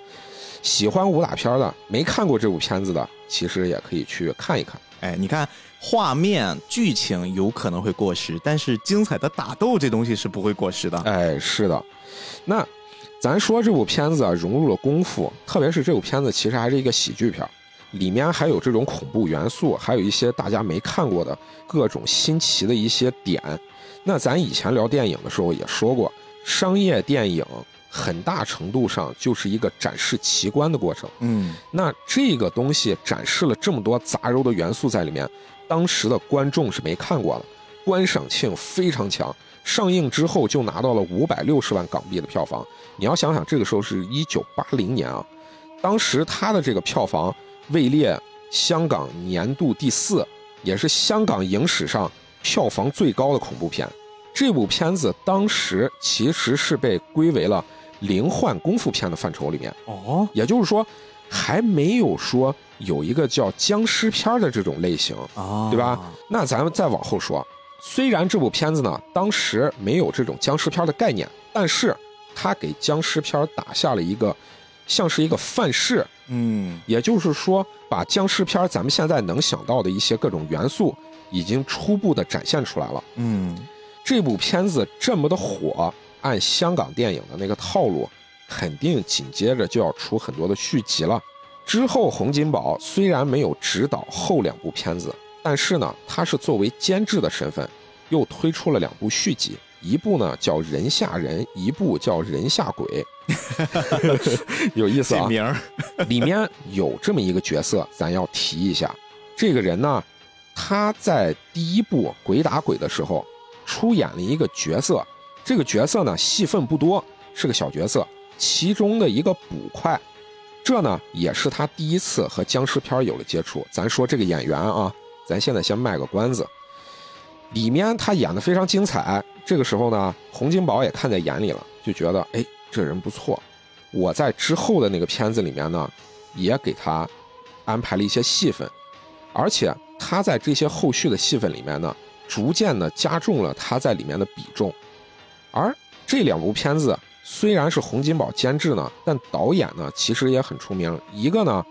喜欢武打片的，没看过这部片子的，其实也可以去看一看。哎，你看画面、剧情有可能会过时，但是精彩的打斗这东西是不会过时的。哎，是的，那咱说这部片子啊，融入了功夫，特别是这部片子其实还是一个喜剧片儿，里面还有这种恐怖元素，还有一些大家没看过的各种新奇的一些点。那咱以前聊电影的时候也说过，商业电影很大程度上就是一个展示奇观的过程。嗯那这个东西展示了这么多杂糅的元素在里面，当时的观众是没看过的，观赏性非常强。上映之后就拿到了五百六十万港币的票房。你要想想，这个时候是一九八零年啊，当时它的这个票房位列香港年度第四，也是香港影史上票房最高的恐怖片。这部片子当时其实是被归为了灵幻功夫片的范畴里面。哦，也就是说，还没有说有一个叫僵尸片的这种类型，啊，对吧？那咱们再往后说，虽然这部片子呢当时没有这种僵尸片的概念，但是它给僵尸片打下了一个像是一个范式，嗯也就是说，把僵尸片咱们现在能想到的一些各种元素，已经初步的展现出来了。嗯这部片子这么的火，按香港电影的那个套路，肯定紧接着就要出很多的续集了。之后，洪金宝虽然没有指导后两部片子，但是呢，他是作为监制的身份，又推出了两部续集，一部呢叫《人吓人》，一部叫《人吓鬼》，有意思啊。名儿里面有这么一个角色，咱要提一下。这个人呢，他在第一部《鬼打鬼》的时候出演了一个角色，这个角色呢戏份不多，是个小角色，其中的一个捕快。这呢也是他第一次和僵尸片有了接触。咱说这个演员啊，咱现在先卖个关子。里面他演的非常精彩，这个时候呢，洪金宝也看在眼里了，就觉得哎，这人不错。我在之后的那个片子里面呢，也给他安排了一些戏份，而且他在这些后续的戏份里面呢，逐渐的加重了他在里面的比重。而这两部片子虽然是洪金宝监制呢，但导演呢其实也很出名，一个呢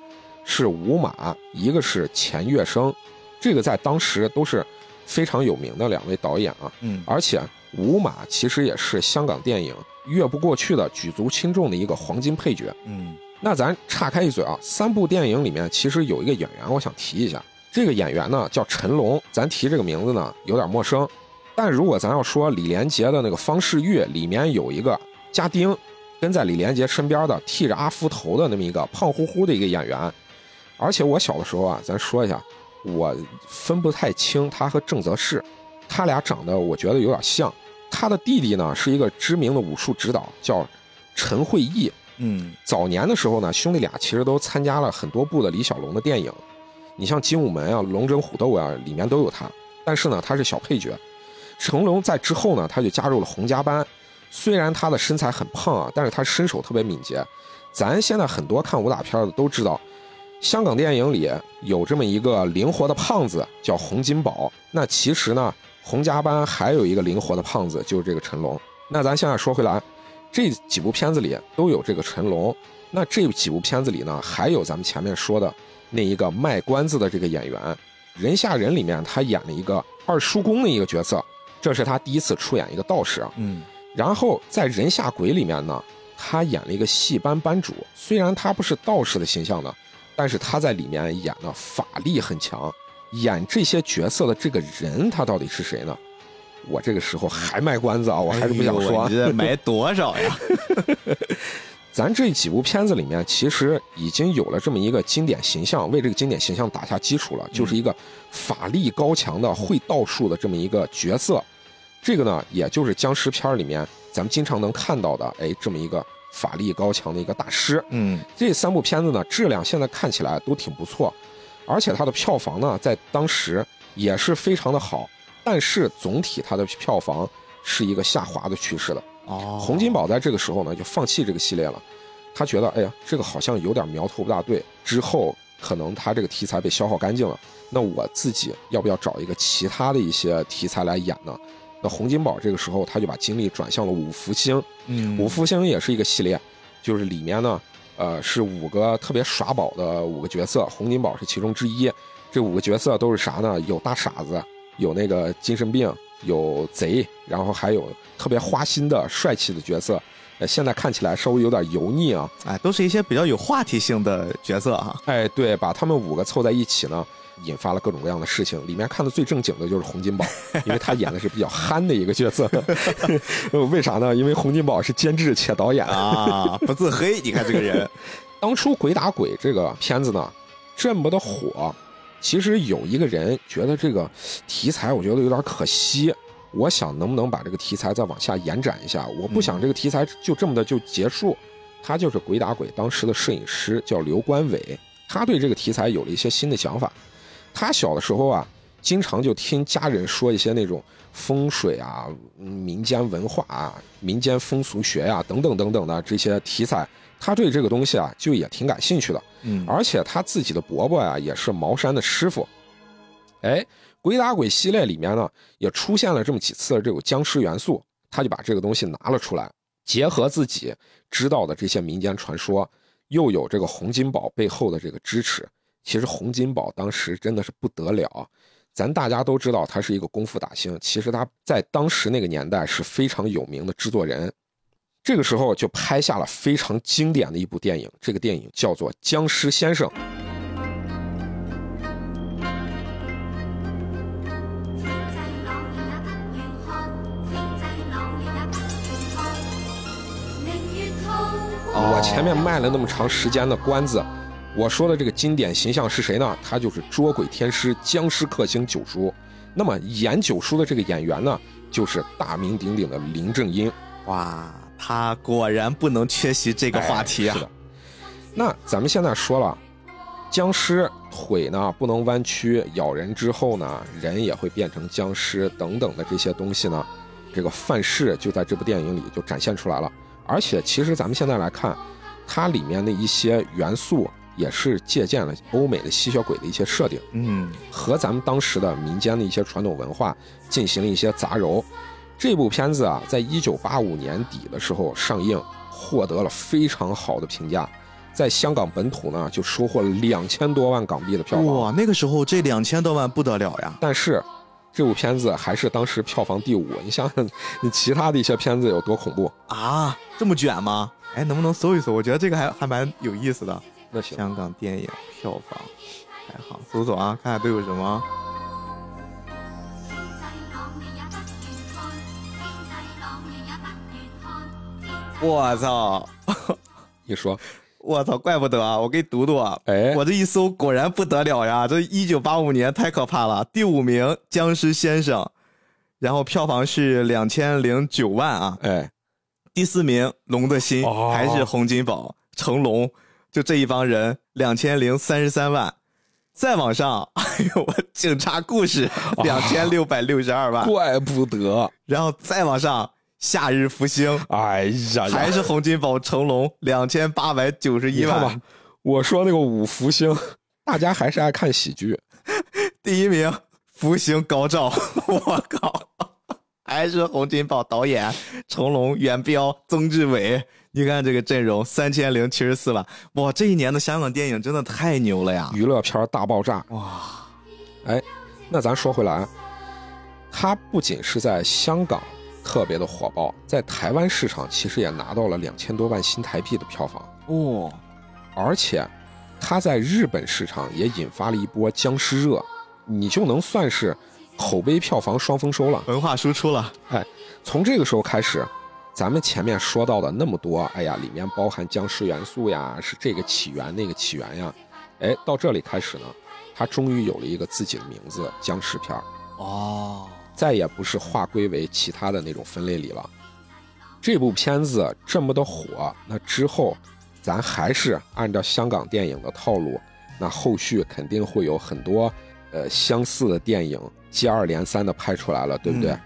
是吴马，一个是钱月生，这个在当时都是非常有名的两位导演啊。嗯而且吴马其实也是香港电影越不过去的举足轻重的一个黄金配角。嗯那咱岔开一嘴啊，三部电影里面其实有一个演员，我想提一下。这个演员呢叫陈龙，咱提这个名字呢有点陌生。但如果咱要说李连杰的那个方世玉里面有一个家丁，跟在李连杰身边的剃着阿福头的那么一个胖乎乎的一个演员，而且我小的时候啊，咱说一下，我分不太清他和郑则仕，他俩长得我觉得有点像。他的弟弟呢是一个知名的武术指导，叫陈慧义。嗯早年的时候呢，兄弟俩其实都参加了很多部的李小龙的电影，你像《精武门》啊、《龙争虎斗》啊，里面都有他。但是呢，他是小配角。成龙在之后呢，他就加入了洪家班。虽然他的身材很胖啊，但是他身手特别敏捷。咱现在很多看武打片的都知道，香港电影里有这么一个灵活的胖子叫洪金宝。那其实呢，洪家班还有一个灵活的胖子，就是这个成龙。那咱现在说回来，这几部片子里都有这个成龙。那这几部片子里呢，还有咱们前面说的那一个卖关子的这个演员，《人吓人》里面他演了一个二叔公的一个角色，这是他第一次出演一个道士啊。嗯然后在《人吓鬼》里面呢，他演了一个戏班班主，虽然他不是道士的形象呢，但是他在里面演的法力很强。演这些角色的这个人，他到底是谁呢？我这个时候还卖关子啊，我还是不想说。哎你这买多少呀？咱这几部片子里面，其实已经有了这么一个经典形象，为这个经典形象打下基础了，就是一个法力高强的会道术的这么一个角色。这个呢，也就是僵尸片里面咱们经常能看到的，哎，这么一个法力高强的一个大师。嗯这三部片子呢，质量现在看起来都挺不错，而且它的票房呢，在当时也是非常的好。但是总体它的票房是一个下滑的趋势的。哦洪金宝在这个时候呢，就放弃这个系列了。他觉得，哎呀，这个好像有点苗头不大对。之后可能他这个题材被消耗干净了，那我自己要不要找一个其他的一些题材来演呢？那洪金宝这个时候他就把精力转向了五福星。嗯五福星也是一个系列，就是里面呢，呃，是五个特别耍宝的五个角色，洪金宝是其中之一。这五个角色都是啥呢？有大傻子，有那个精神病，有贼，然后还有特别花心的帅气的角色。呃，现在看起来稍微有点油腻啊。哎，都是一些比较有话题性的角色哈。哎，对，把他们五个凑在一起呢，引发了各种各样的事情。里面看的最正经的就是洪金宝，因为他演的是比较憨的一个角色。呃 为啥呢？因为洪金宝是监制且导演。啊，不自黑，你看这个人，当初《鬼打鬼》这个片子呢，这么的火，其实有一个人觉得这个题材，我觉得有点可惜。我想能不能把这个题材再往下延展一下？我不想这个题材就这么的就结束。他就是《鬼打鬼》当时的摄影师，叫刘关伟，他对这个题材有了一些新的想法。他小的时候啊，经常就听家人说一些那种风水啊、嗯民间文化啊、民间风俗学呀、等等等等的这些题材，他对这个东西啊就也挺感兴趣的。嗯而且他自己的伯伯呀也是茅山的师傅。哎，《鬼打鬼》系列里面呢也出现了这么几次这种僵尸元素，他就把这个东西拿了出来，结合自己知道的这些民间传说，又有这个洪金宝背后的这个支持。其实洪金宝当时真的是不得了，咱大家都知道他是一个功夫打星，其实他在当时那个年代是非常有名的制作人。这个时候就拍下了非常经典的一部电影，这个电影叫做《僵尸先生》。我前面卖了那么长时间的关子，我说的这个经典形象是谁呢？他就是捉鬼天师、僵尸克星九叔。那么演九叔的这个演员呢，就是大名鼎鼎的林正英。哇，他果然不能缺席这个话题啊！是的。那咱们现在说了，僵尸腿呢不能弯曲，咬人之后呢，人也会变成僵尸等等的这些东西呢，这个范式就在这部电影里就展现出来了。而且，其实咱们现在来看，它里面的一些元素也是借鉴了欧美的吸血鬼的一些设定，嗯，和咱们当时的民间的一些传统文化进行了一些杂糅。这部片子啊，在一九八五年底的时候上映，获得了非常好的评价，在香港本土呢就收获了两千多万港币的票房。哇，那个时候这两千多万不得了呀！但是。这部片子还是当时票房第五，你想想，你其他的一些片子有多恐怖啊？这么卷吗？哎，能不能搜一搜？我觉得这个还还蛮有意思的。那行，香港电影票房排行，搜搜啊，看看都有什么。我操！你说。我操，怪不得啊！我给你读读啊，哎，我这一搜果然不得了呀！这一九八五年太可怕了，第五名《僵尸先生》，然后票房是两千零九万啊，哎，第四名《龙的心》还是洪金宝、成龙，就这一帮人两千零三十三万，再往上，哎呦我警察故事两千六百六十二万，怪不得，然后再往上。夏日福星，哎呀，还是洪金宝、成龙，两千八百九十一万吧。我说那个五福星，大家还是爱看喜剧。第一名福星高照，我靠，还是洪金宝导演，成龙、元彪、曾志伟，你看这个阵容，三千零七十四万。哇，这一年的香港电影真的太牛了呀！娱乐片大爆炸，哇！哎，那咱说回来，它不仅是在香港。特别的火爆，在台湾市场其实也拿到了两千多万新台币的票房哦，而且他在日本市场也引发了一波僵尸热，你就能算是口碑票房双丰收了，文化输出了。哎，从这个时候开始，咱们前面说到的那么多，哎呀，里面包含僵尸元素呀，是这个起源那个起源呀，哎，到这里开始呢，它终于有了一个自己的名字——僵尸片哦。再也不是划归为其他的那种分类里了。这部片子这么的火，那之后，咱还是按照香港电影的套路，那后续肯定会有很多，呃，相似的电影接二连三的拍出来了，对不对？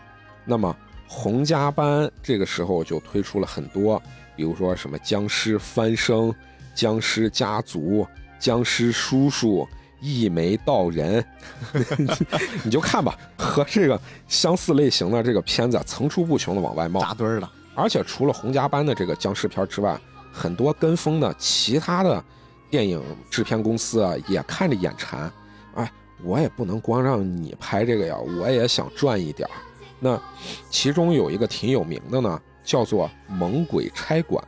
那么洪家班这个时候就推出了很多，比如说什么僵尸翻生、僵尸家族、僵尸叔叔。一眉道人，你就看吧，和这个相似类型的这个片子层出不穷的往外冒，扎堆了。而且除了洪家班的这个僵尸片之外，很多跟风的其他的电影制片公司啊，也看着眼馋。哎，我也不能光让你拍这个呀，我也想赚一点儿。那其中有一个挺有名的呢，叫做《猛鬼差馆》，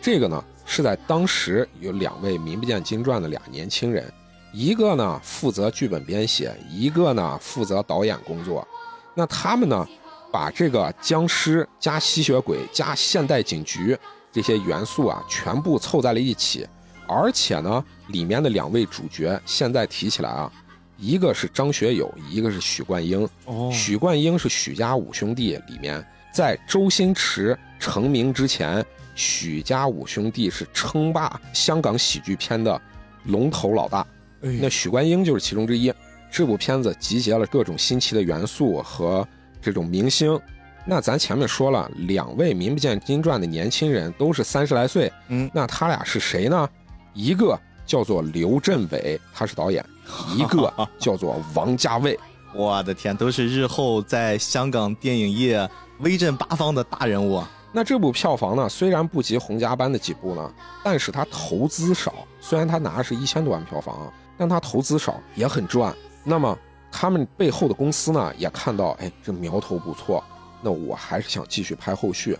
这个呢是在当时有两位名不见经传的俩年轻人。一个呢负责剧本编写，一个呢负责导演工作。那他们呢，把这个僵尸加吸血鬼加现代警局这些元素啊，全部凑在了一起。而且呢，里面的两位主角现在提起来啊，一个是张学友，一个是许冠英。哦，许冠英是许家五兄弟里面，在周星驰成名之前，许家五兄弟是称霸香港喜剧片的龙头老大。那许冠英就是其中之一。这部片子集结了各种新奇的元素和这种明星。那咱前面说了，两位名不见经传的年轻人都是三十来岁。嗯，那他俩是谁呢？一个叫做刘镇伟，他是导演；一个叫做王家卫。我的天，都是日后在香港电影业威震八方的大人物。那这部票房呢，虽然不及洪家班的几部呢，但是他投资少。虽然他拿的是一千多万票房，但他投资少也很赚。那么他们背后的公司呢，也看到，哎，这苗头不错，那我还是想继续拍后续。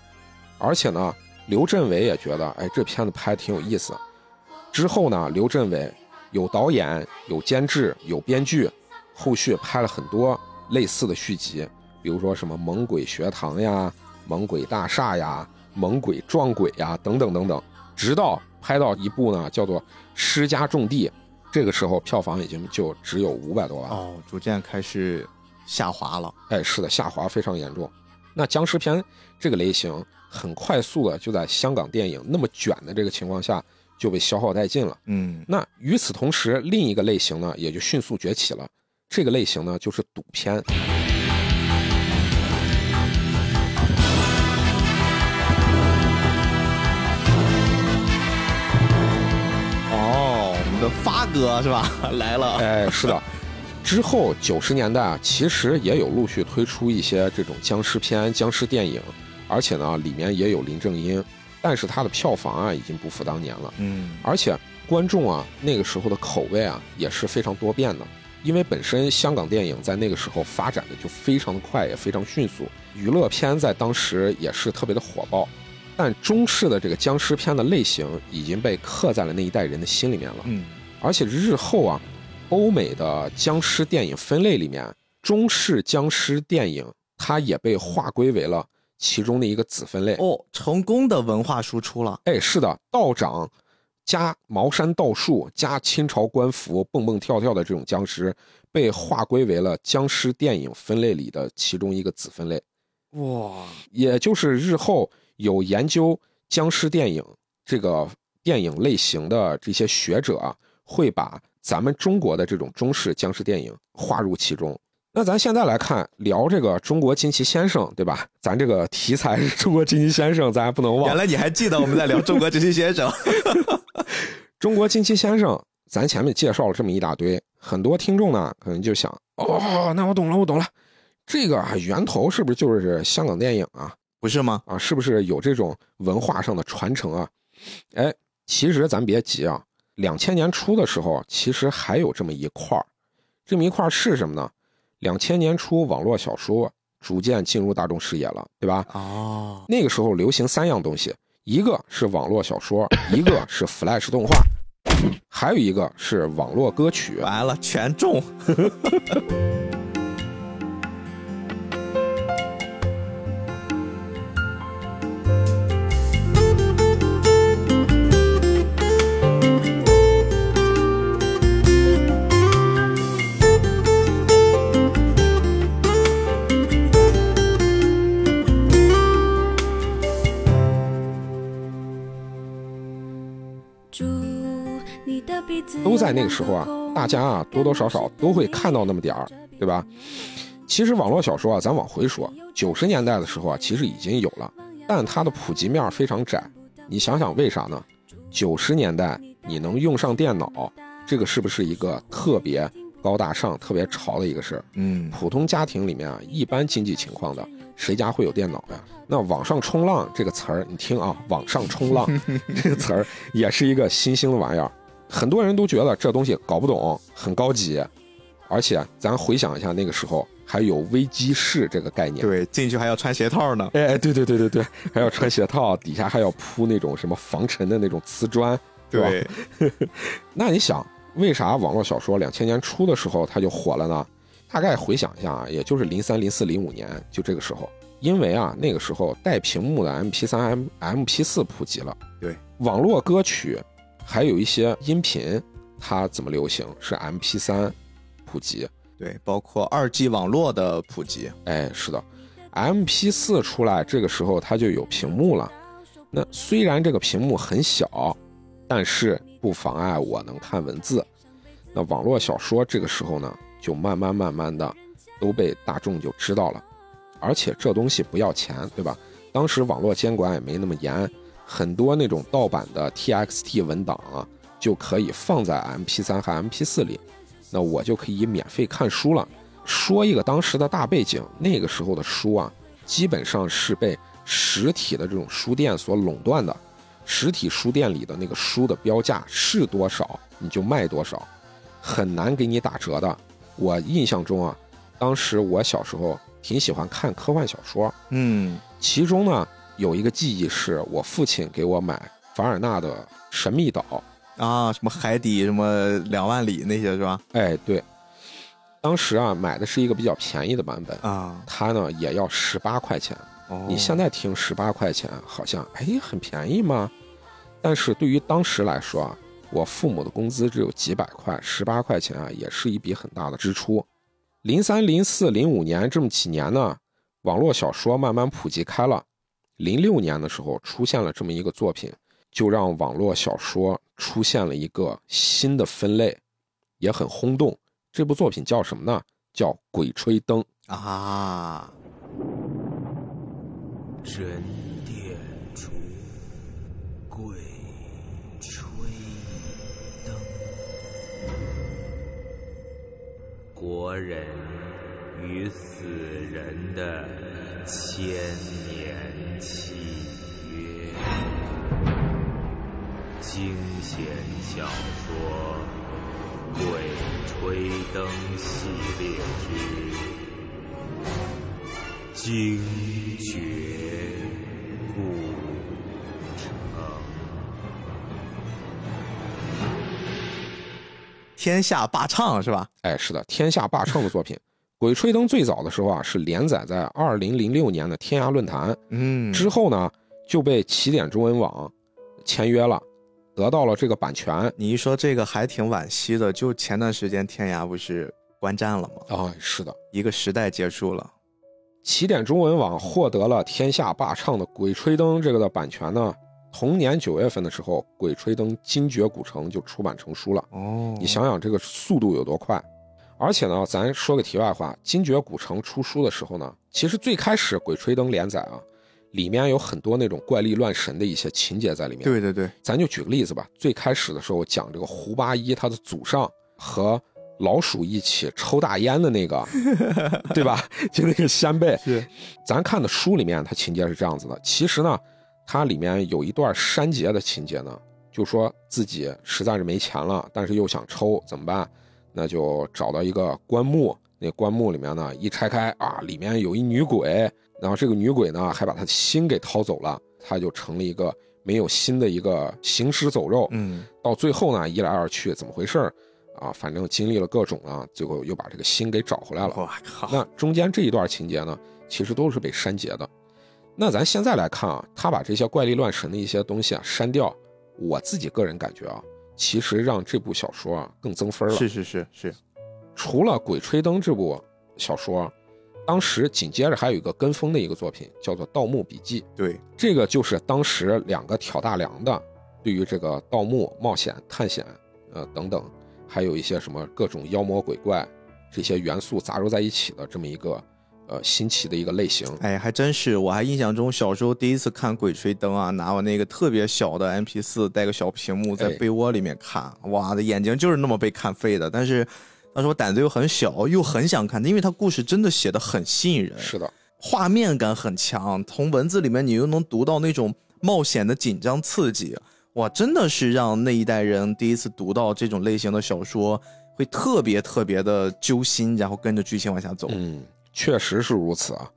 而且呢，刘镇伟也觉得，哎，这片子拍的挺有意思。之后呢，刘镇伟有导演、有监制、有编剧，后续拍了很多类似的续集，比如说什么《猛鬼学堂》呀。猛鬼大厦呀，猛鬼撞鬼呀，等等等等，直到拍到一部呢，叫做《施家种地》，这个时候票房已经就只有五百多万哦，逐渐开始下滑了。哎，是的，下滑非常严重。那僵尸片这个类型，很快速的就在香港电影那么卷的这个情况下就被消耗殆尽了。嗯，那与此同时，另一个类型呢，也就迅速崛起了。这个类型呢，就是赌片。哦，我们的发哥是吧？来了，哎，是的。之后九十年代啊，其实也有陆续推出一些这种僵尸片、僵尸电影，而且呢，里面也有林正英，但是它的票房啊，已经不复当年了。嗯，而且观众啊，那个时候的口味啊，也是非常多变的，因为本身香港电影在那个时候发展的就非常的快，也非常迅速，娱乐片在当时也是特别的火爆。但中式的这个僵尸片的类型已经被刻在了那一代人的心里面了。嗯。而且日后啊，欧美的僵尸电影分类里面，中式僵尸电影它也被划归为了其中的一个子分类哦，成功的文化输出了。哎，是的，道长加茅山道术加清朝官服蹦蹦跳跳的这种僵尸，被划归为了僵尸电影分类里的其中一个子分类。哇，也就是日后有研究僵尸电影这个电影类型的这些学者啊。会把咱们中国的这种中式僵尸电影划入其中。那咱现在来看聊这个中国惊奇先生，对吧？咱这个题材是中国惊奇先生，咱还不能忘。原来你还记得我们在聊中国惊奇先生？中国惊奇先生，咱前面介绍了这么一大堆，很多听众呢可能就想，哦，那我懂了，我懂了，这个源头是不是就是香港电影啊？不是吗？啊，是不是有这种文化上的传承啊？哎，其实咱别急啊。两千年初的时候，其实还有这么一块儿，这么一块儿是什么呢？两千年初，网络小说逐渐进入大众视野了，对吧？哦，那个时候流行三样东西，一个是网络小说，一个是 Flash 动画，还有一个是网络歌曲。完了，全中。都在那个时候啊，大家啊多多少少都会看到那么点儿，对吧？其实网络小说啊，咱往回说，九十年代的时候啊，其实已经有了，但它的普及面非常窄。你想想为啥呢？九十年代你能用上电脑，这个是不是一个特别高大上、特别潮的一个事儿？嗯，普通家庭里面啊，一般经济情况的，谁家会有电脑呀？那网上冲浪这个词儿，你听啊，网上冲浪 这个词儿也是一个新兴的玩意儿。很多人都觉得这东西搞不懂，很高级，而且咱回想一下那个时候还有危机室这个概念，对，进去还要穿鞋套呢，哎，对对对对对，还要穿鞋套，底下还要铺那种什么防尘的那种瓷砖，对吧？那你想，为啥网络小说两千年初的时候它就火了呢？大概回想一下啊，也就是零三、零四、零五年就这个时候，因为啊那个时候带屏幕的 M P 三、M M P 四普及了，对，网络歌曲。还有一些音频，它怎么流行？是 M P 三普及，对，包括二 G 网络的普及。哎，是的，M P 四出来，这个时候它就有屏幕了。那虽然这个屏幕很小，但是不妨碍我能看文字。那网络小说这个时候呢，就慢慢慢慢的都被大众就知道了，而且这东西不要钱，对吧？当时网络监管也没那么严。很多那种盗版的 TXT 文档啊，就可以放在 MP3 和 MP4 里，那我就可以免费看书了。说一个当时的大背景，那个时候的书啊，基本上是被实体的这种书店所垄断的，实体书店里的那个书的标价是多少，你就卖多少，很难给你打折的。我印象中啊，当时我小时候挺喜欢看科幻小说，嗯，其中呢有一个记忆是我父亲给我买凡尔纳的《神秘岛》，啊，什么海底什么两万里那些是吧？哎，对，当时啊买的是一个比较便宜的版本，啊，它呢也要十八块钱。哦你现在听十八块钱，好像哎很便宜吗？但是对于当时来说啊，我父母的工资只有几百块，十八块钱啊也是一笔很大的支出。零三、零四、零五年这么几年呢，网络小说慢慢普及开了。零六年的时候出现了这么一个作品，就让网络小说出现了一个新的分类，也很轰动。这部作品叫什么呢？叫《鬼吹灯》。啊，人点烛，鬼吹灯。国人与死人的千年契约。惊险小说《鬼吹灯》系列之惊觉古城。天下霸唱是吧？哎，是的，天下霸唱的作品。《鬼吹灯》最早的时候啊，是连载在二零零六年的天涯论坛，嗯，之后呢就被起点中文网签约了，得到了这个版权。你一说这个还挺惋惜的，就前段时间天涯不是关站了吗？啊、是的，一个时代结束了。起点中文网获得了天下霸唱的《鬼吹灯》这个的版权呢。同年九月份的时候，《鬼吹灯》精绝古城就出版成书了。哦你想想这个速度有多快，而且呢，咱说个题外话，精绝古城出书的时候呢，其实最开始《鬼吹灯》连载啊，里面有很多那种怪力乱神的一些情节在里面。，对对对，咱就举个例子吧，最开始的时候讲这个胡八一他的祖上和老鼠一起抽大烟的那个，对吧？就那个先辈，是咱看的书里面，它情节是这样子的。其实呢，它里面有一段删节的情节呢，就说自己实在是没钱了，但是又想抽，怎么办？那就找到一个棺木，那棺木里面呢一拆开啊，里面有一女鬼，然后这个女鬼呢还把她的心给掏走了，她就成了一个没有心的一个行尸走肉。嗯，到最后呢，一来二去，怎么回事儿啊？反正经历了各种啊，最后又把这个心给找回来了。我靠，那中间这一段情节呢，其实都是被删节的。那咱现在来看啊，他把这些怪力乱神的一些东西啊删掉，我自己个人感觉啊，其实让这部小说啊更增分了。是是是是，除了《鬼吹灯》这部小说，当时紧接着还有一个跟风的一个作品，叫做《盗墓笔记》。对，这个就是当时两个挑大梁的，对于这个盗墓、冒险、探险，呃等等，还有一些什么各种妖魔鬼怪这些元素杂糅在一起的这么一个呃新奇的一个类型。哎，还真是，我还印象中小时候第一次看《鬼吹灯》啊，拿我那个特别小的 MP 四带个小屏幕，在哎被窝里面看，哇，的眼睛就是那么被看废的。但是当时我胆子又很小，又很想看，因为它故事真的写的很吸引人，是的，画面感很强，从文字里面你又能读到那种冒险的紧张刺激，哇，真的是让那一代人第一次读到这种类型的小说，会特别特别的揪心，然后跟着剧情往下走。嗯，确实是如此啊。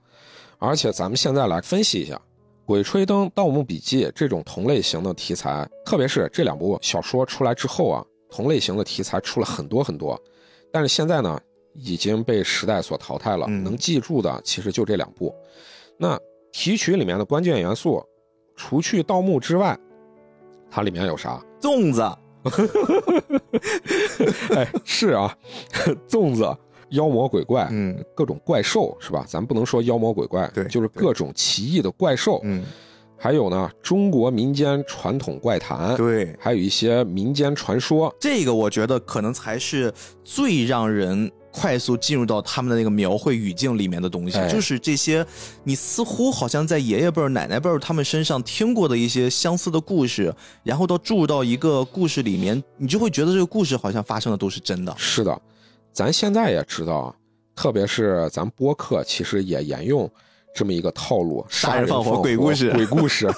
而且咱们现在来分析一下《鬼吹灯》《盗墓笔记》这种同类型的题材，特别是这两部小说出来之后啊，同类型的题材出了很多很多，但是现在呢，已经被时代所淘汰了。嗯能记住的其实就这两部。那提取里面的关键元素，除去盗墓之外，它里面有啥？粽子，哎，是啊，粽子、妖魔鬼怪，嗯各种怪兽是吧？咱不能说妖魔鬼怪，对就是各种奇异的怪兽。嗯，还有呢，中国民间传统怪谈，对，还有一些民间传说。这个我觉得可能才是最让人快速进入到他们的那个描绘语境里面的东西，哎就是这些你似乎好像在爷爷辈儿、奶奶辈儿他们身上听过的一些相似的故事，然后到注入到一个故事里面，你就会觉得这个故事好像发生的都是真的。是的，咱现在也知道，特别是咱播客，其实也沿用这么一个套路，杀人放放火鬼故事鬼故事。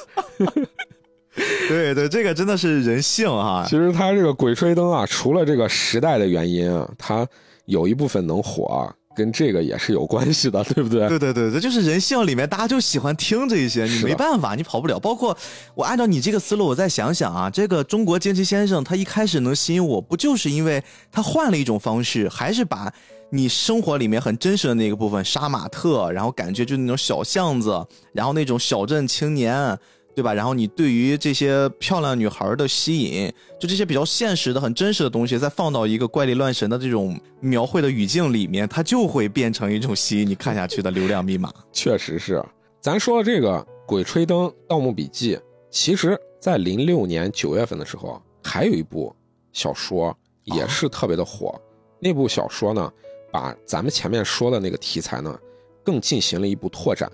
对对，这个真的是人性哈其。实它这个《鬼吹灯》啊，除了这个时代的原因啊，它有一部分能火啊，跟这个也是有关系的，对不对？对对对，这就是人性里面，大家就喜欢听这些，你没办法，你跑不了。包括我按照你这个思路，我再想想啊，这个中国惊奇先生他一开始能吸引我，不就是因为他换了一种方式，还是把你生活里面很真实的那个部分，杀马特，然后感觉就那种小巷子，然后那种小镇青年。对吧？然后你对于这些漂亮女孩的吸引，就这些比较现实的、很真实的东西，再放到一个怪力乱神的这种描绘的语境里面，它就会变成一种吸引你看下去的流量密码。确实是。咱说了这个《鬼吹灯》《盗墓笔记》，其实在零六年九月份的时候，还有一部小说也是特别的火。那部小说呢，把咱们前面说的那个题材呢，更进行了一步拓展。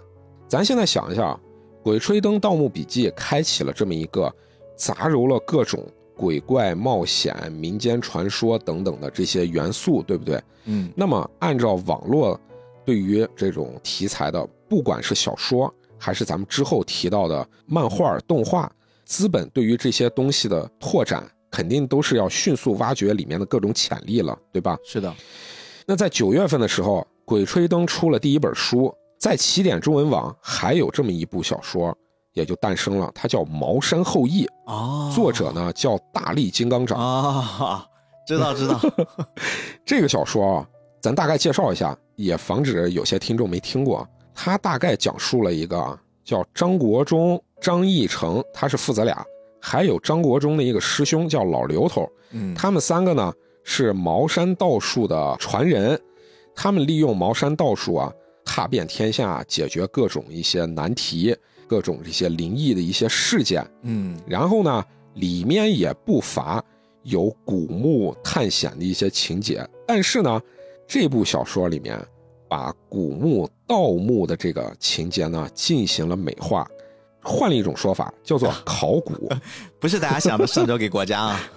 咱现在想一下啊，《鬼吹灯》《盗墓笔记》开启了这么一个杂糅了各种鬼怪、冒险、民间传说等等的这些元素，对不对？嗯那么，按照网络对于这种题材的，不管是小说，还是咱们之后提到的漫画、动画，资本对于这些东西的拓展，肯定都是要迅速挖掘里面的各种潜力了，对吧？是的，那在九月份的时候，《鬼吹灯》出了第一本书，在起点中文网还有这么一部小说，也就诞生了，它叫《茅山后裔》，啊作者呢叫大力金刚掌。啊，知道知道，这个小说啊，咱大概介绍一下，也防止有些听众没听过。它大概讲述了一个啊叫张国忠、张义成，他是父子俩，还有张国忠的一个师兄叫老刘头，嗯，他们三个呢是茅山道术的传人，他们利用茅山道术啊，踏遍天下，解决各种一些难题，各种这些灵异的一些事件。嗯然后呢，里面也不乏有古墓探险的一些情节，但是呢，这部小说里面把古墓盗墓的这个情节呢进行了美化，换了一种说法，叫做 考古，不是大家想的上交给国家啊，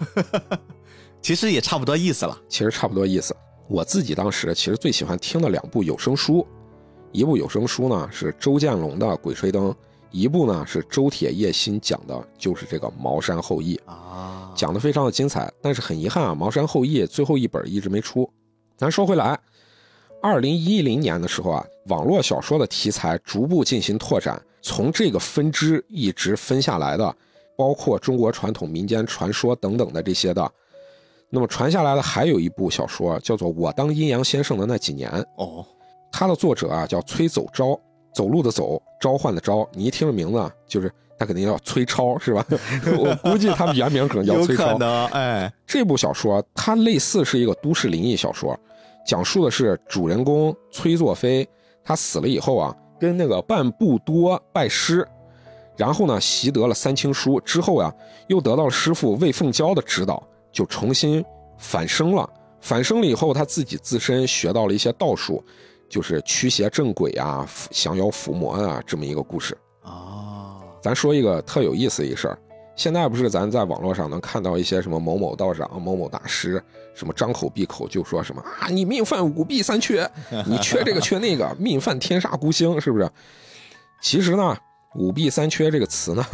其实也差不多意思了。其实差不多意思。我自己当时其实最喜欢听的两部有声书，一部有声书呢是周建龙的《鬼吹灯》，一部呢是周铁叶新讲的，就是这个《茅山后裔》。啊，讲的非常的精彩，但是很遗憾啊，《茅山后裔》最后一本一直没出。咱说回来，二零一零年的时候啊，网络小说的题材逐步进行拓展，从这个分支一直分下来的，包括中国传统民间传说等等的这些的。那么传下来的还有一部小说叫做《我当阴阳先生的那几年》，哦，它的作者啊叫崔走昭，走路的走，召唤的召。你一听这名字啊，就是他肯定叫崔超是吧？我估计他原名可能叫崔超可。能，哎，这部小说它类似是一个都市灵异小说，讲述的是主人公崔作飞，他死了以后啊，跟那个半步多拜师，然后呢习得了三清书之后啊，又得到了师傅魏凤娇的指导，就重新返生了。返生了以后，他自己自身学到了一些道术，就是驱邪镇鬼啊、降妖伏魔啊这么一个故事。哦，咱说一个特有意思的一事儿，现在不是咱在网络上能看到一些什么某某道长、某某大师，什么张口闭口就说什么啊，你命犯五弊三缺，你缺这个缺那个，命犯天煞孤星，是不是？其实呢，五弊三缺这个词呢，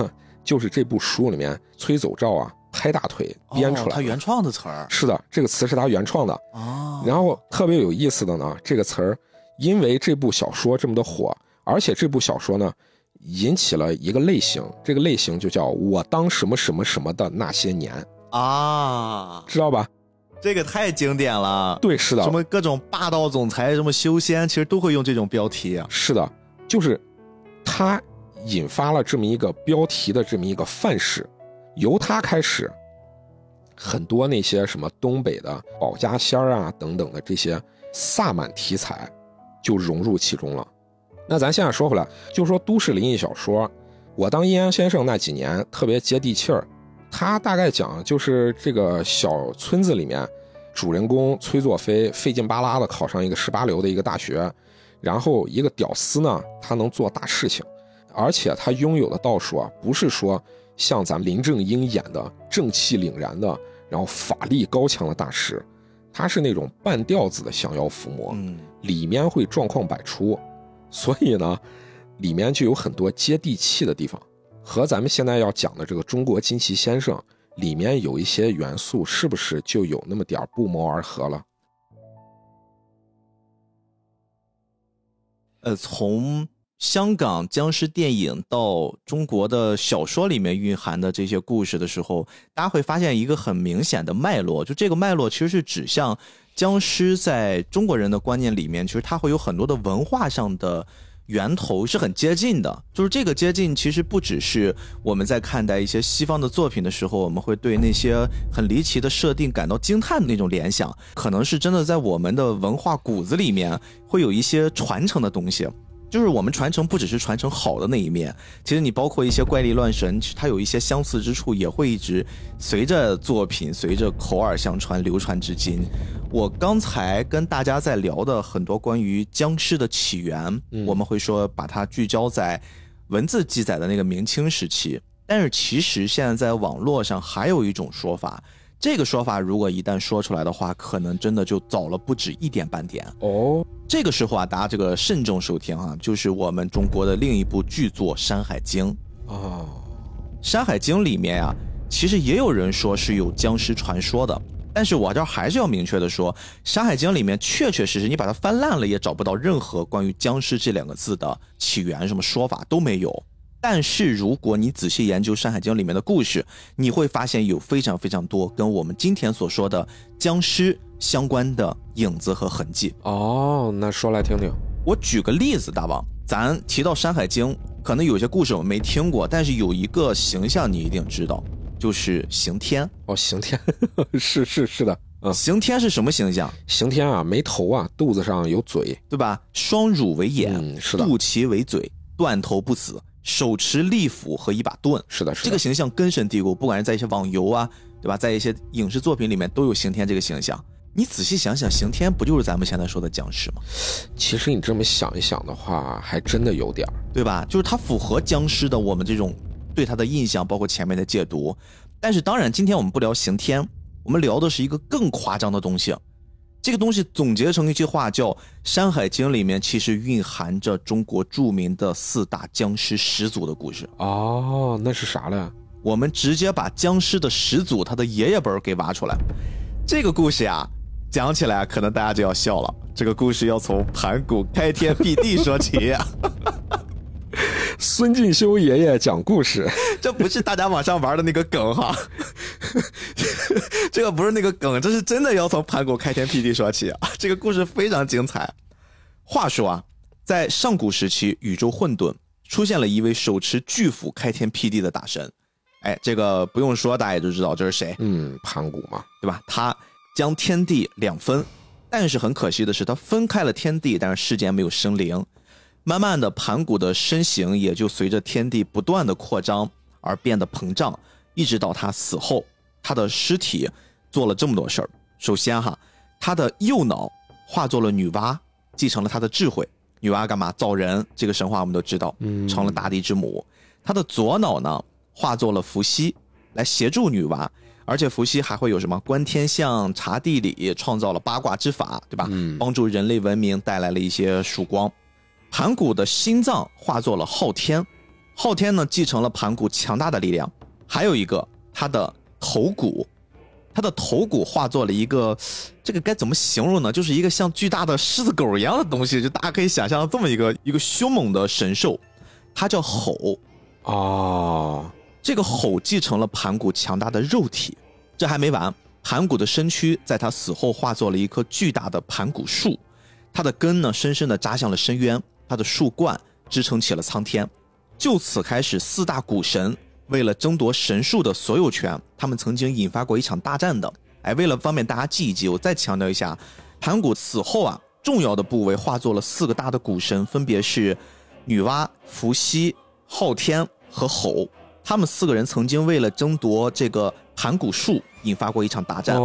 就是这部书里面崔走照啊拍大腿编出来他原创的词儿是的，这个词是他原创的。哦，然后特别有意思的呢，这个词儿，因为这部小说这么的火，而且这部小说呢，引起了一个类型，这个类型就叫“我当什么什么什么的那些年啊”，，知道吧？这个太经典了。对，是的什，么各种霸道总裁，什么修仙，其实都会用这种标题啊。是的，就是它引发了这么一个标题的这么一个范式，由它开始，很多那些什么东北的保家仙儿啊等等的这些萨满题材就融入其中了。那咱现在说回来，就说都市灵异小说，我当阴阳先生那几年特别接地气儿。他大概讲就是这个小村子里面，主人公崔作飞费劲巴拉的考上一个十八流的一个大学，然后一个屌丝呢，他能做大事情，而且他拥有的道术啊，不是说像咱林正英演的正气凛然的，然后法力高强的大师，他是那种半吊子的降妖伏魔，里面会状况百出，所以呢，里面就有很多接地气的地方，和咱们现在要讲的这个中国惊奇先生里面有一些元素，是不是就有那么点不谋而合了？呃，从香港僵尸电影到中国的小说里面蕴含的这些故事的时候，大家会发现一个很明显的脉络，就这个脉络其实是指向僵尸在中国人的观念里面，其实它会有很多的文化上的源头是很接近的。就是这个接近，其实不只是我们在看待一些西方的作品的时候，我们会对那些很离奇的设定感到惊叹的那种联想，可能是真的在我们的文化骨子里面会有一些传承的东西。就是我们传承不只是传承好的那一面，其实你包括一些怪力乱神，它有一些相似之处，也会一直随着作品随着口耳相传流传至今。我刚才跟大家在聊的很多关于僵尸的起源，我们会说把它聚焦在文字记载的那个明清时期，但是其实现在在网络上还有一种说法。这个说法如果一旦说出来的话，可能真的就早了不止一点半点哦。这个时候啊，大家这个慎重收听啊，就是我们中国的另一部巨作《山海经》哦。《山海经》里面啊，其实也有人说是有僵尸传说的，但是我这还是要明确的说，《山海经》里面确确实实，你把它翻烂了也找不到任何关于僵尸这两个字的起源，什么说法都没有。但是如果你仔细研究《山海经》里面的故事，你会发现有非常非常多跟我们今天所说的僵尸相关的影子和痕迹。哦，那说来听听。我举个例子，大王，咱提到《山海经》，可能有些故事我没听过，但是有一个形象你一定知道，就是刑天。哦，刑天，是是是的，嗯，刑天是什么形象？刑天啊，没头啊，肚子上有嘴，对吧？双乳为眼，嗯，是的，肚脐为嘴，断头不死。手持利斧和一把盾，是的，是的，这个形象根深蒂固，不管是在一些网游啊，对吧，在一些影视作品里面都有刑天这个形象。你仔细想想，刑天不就是咱们现在说的僵尸吗？其实你这么想一想的话，还真的有点儿，对吧？就是它符合僵尸的我们这种对它的印象，包括前面的解读。但是当然，今天我们不聊刑天，我们聊的是一个更夸张的东西。这个东西总结成一句话，叫《山海经》里面其实蕴含着中国著名的四大僵尸始祖的故事。哦，那是啥嘞？我们直接把僵尸的始祖他的爷爷本给挖出来。这个故事呀，讲起来可能大家就要笑了。这个故事要从盘古开天辟地说起。孙敬修爷爷讲故事，这不是大家网上玩的那个梗哈，这个不是那个梗，这是真的要从盘古开天辟地说起啊！这个故事非常精彩。话说啊，在上古时期，宇宙混沌，出现了一位手持巨斧开天辟地的大神。哎，这个不用说，大家也都知道这是谁？嗯，盘古嘛，对吧？他将天地两分，但是很可惜的是，他分开了天地，但是世间没有生灵。慢慢的，盘古的身形也就随着天地不断的扩张而变得膨胀，一直到他死后，他的尸体做了这么多事儿。首先哈，他的右脑化作了女娲，继承了他的智慧。女娲干嘛造人？这个神话我们都知道，成了大地之母。他的左脑呢，化作了伏羲，来协助女娲，而且伏羲还会有什么观天象、察地理，创造了八卦之法，对吧？帮助人类文明带来了一些曙光。盘古的心脏化作了昊天，昊天呢继承了盘古强大的力量。还有一个他的头骨，他的头骨化作了一个，这个该怎么形容呢？就是一个像巨大的狮子狗一样的东西，就大家可以想象这么一个一个凶猛的神兽，它叫吼。哦，这个吼继承了盘古强大的肉体。这还没完，盘古的身躯在他死后化作了一棵巨大的盘古树，它的根呢深深地扎向了深渊。它的树冠支撑起了苍天，就此开始，四大古神为了争夺神树的所有权，他们曾经引发过一场大战的。哎，为了方便大家记一记，我再强调一下，盘古死后啊，重要的部位化作了四个大的古神，分别是女娲、伏羲、昊天和吼。他们四个人曾经为了争夺这个盘古树，引发过一场大战。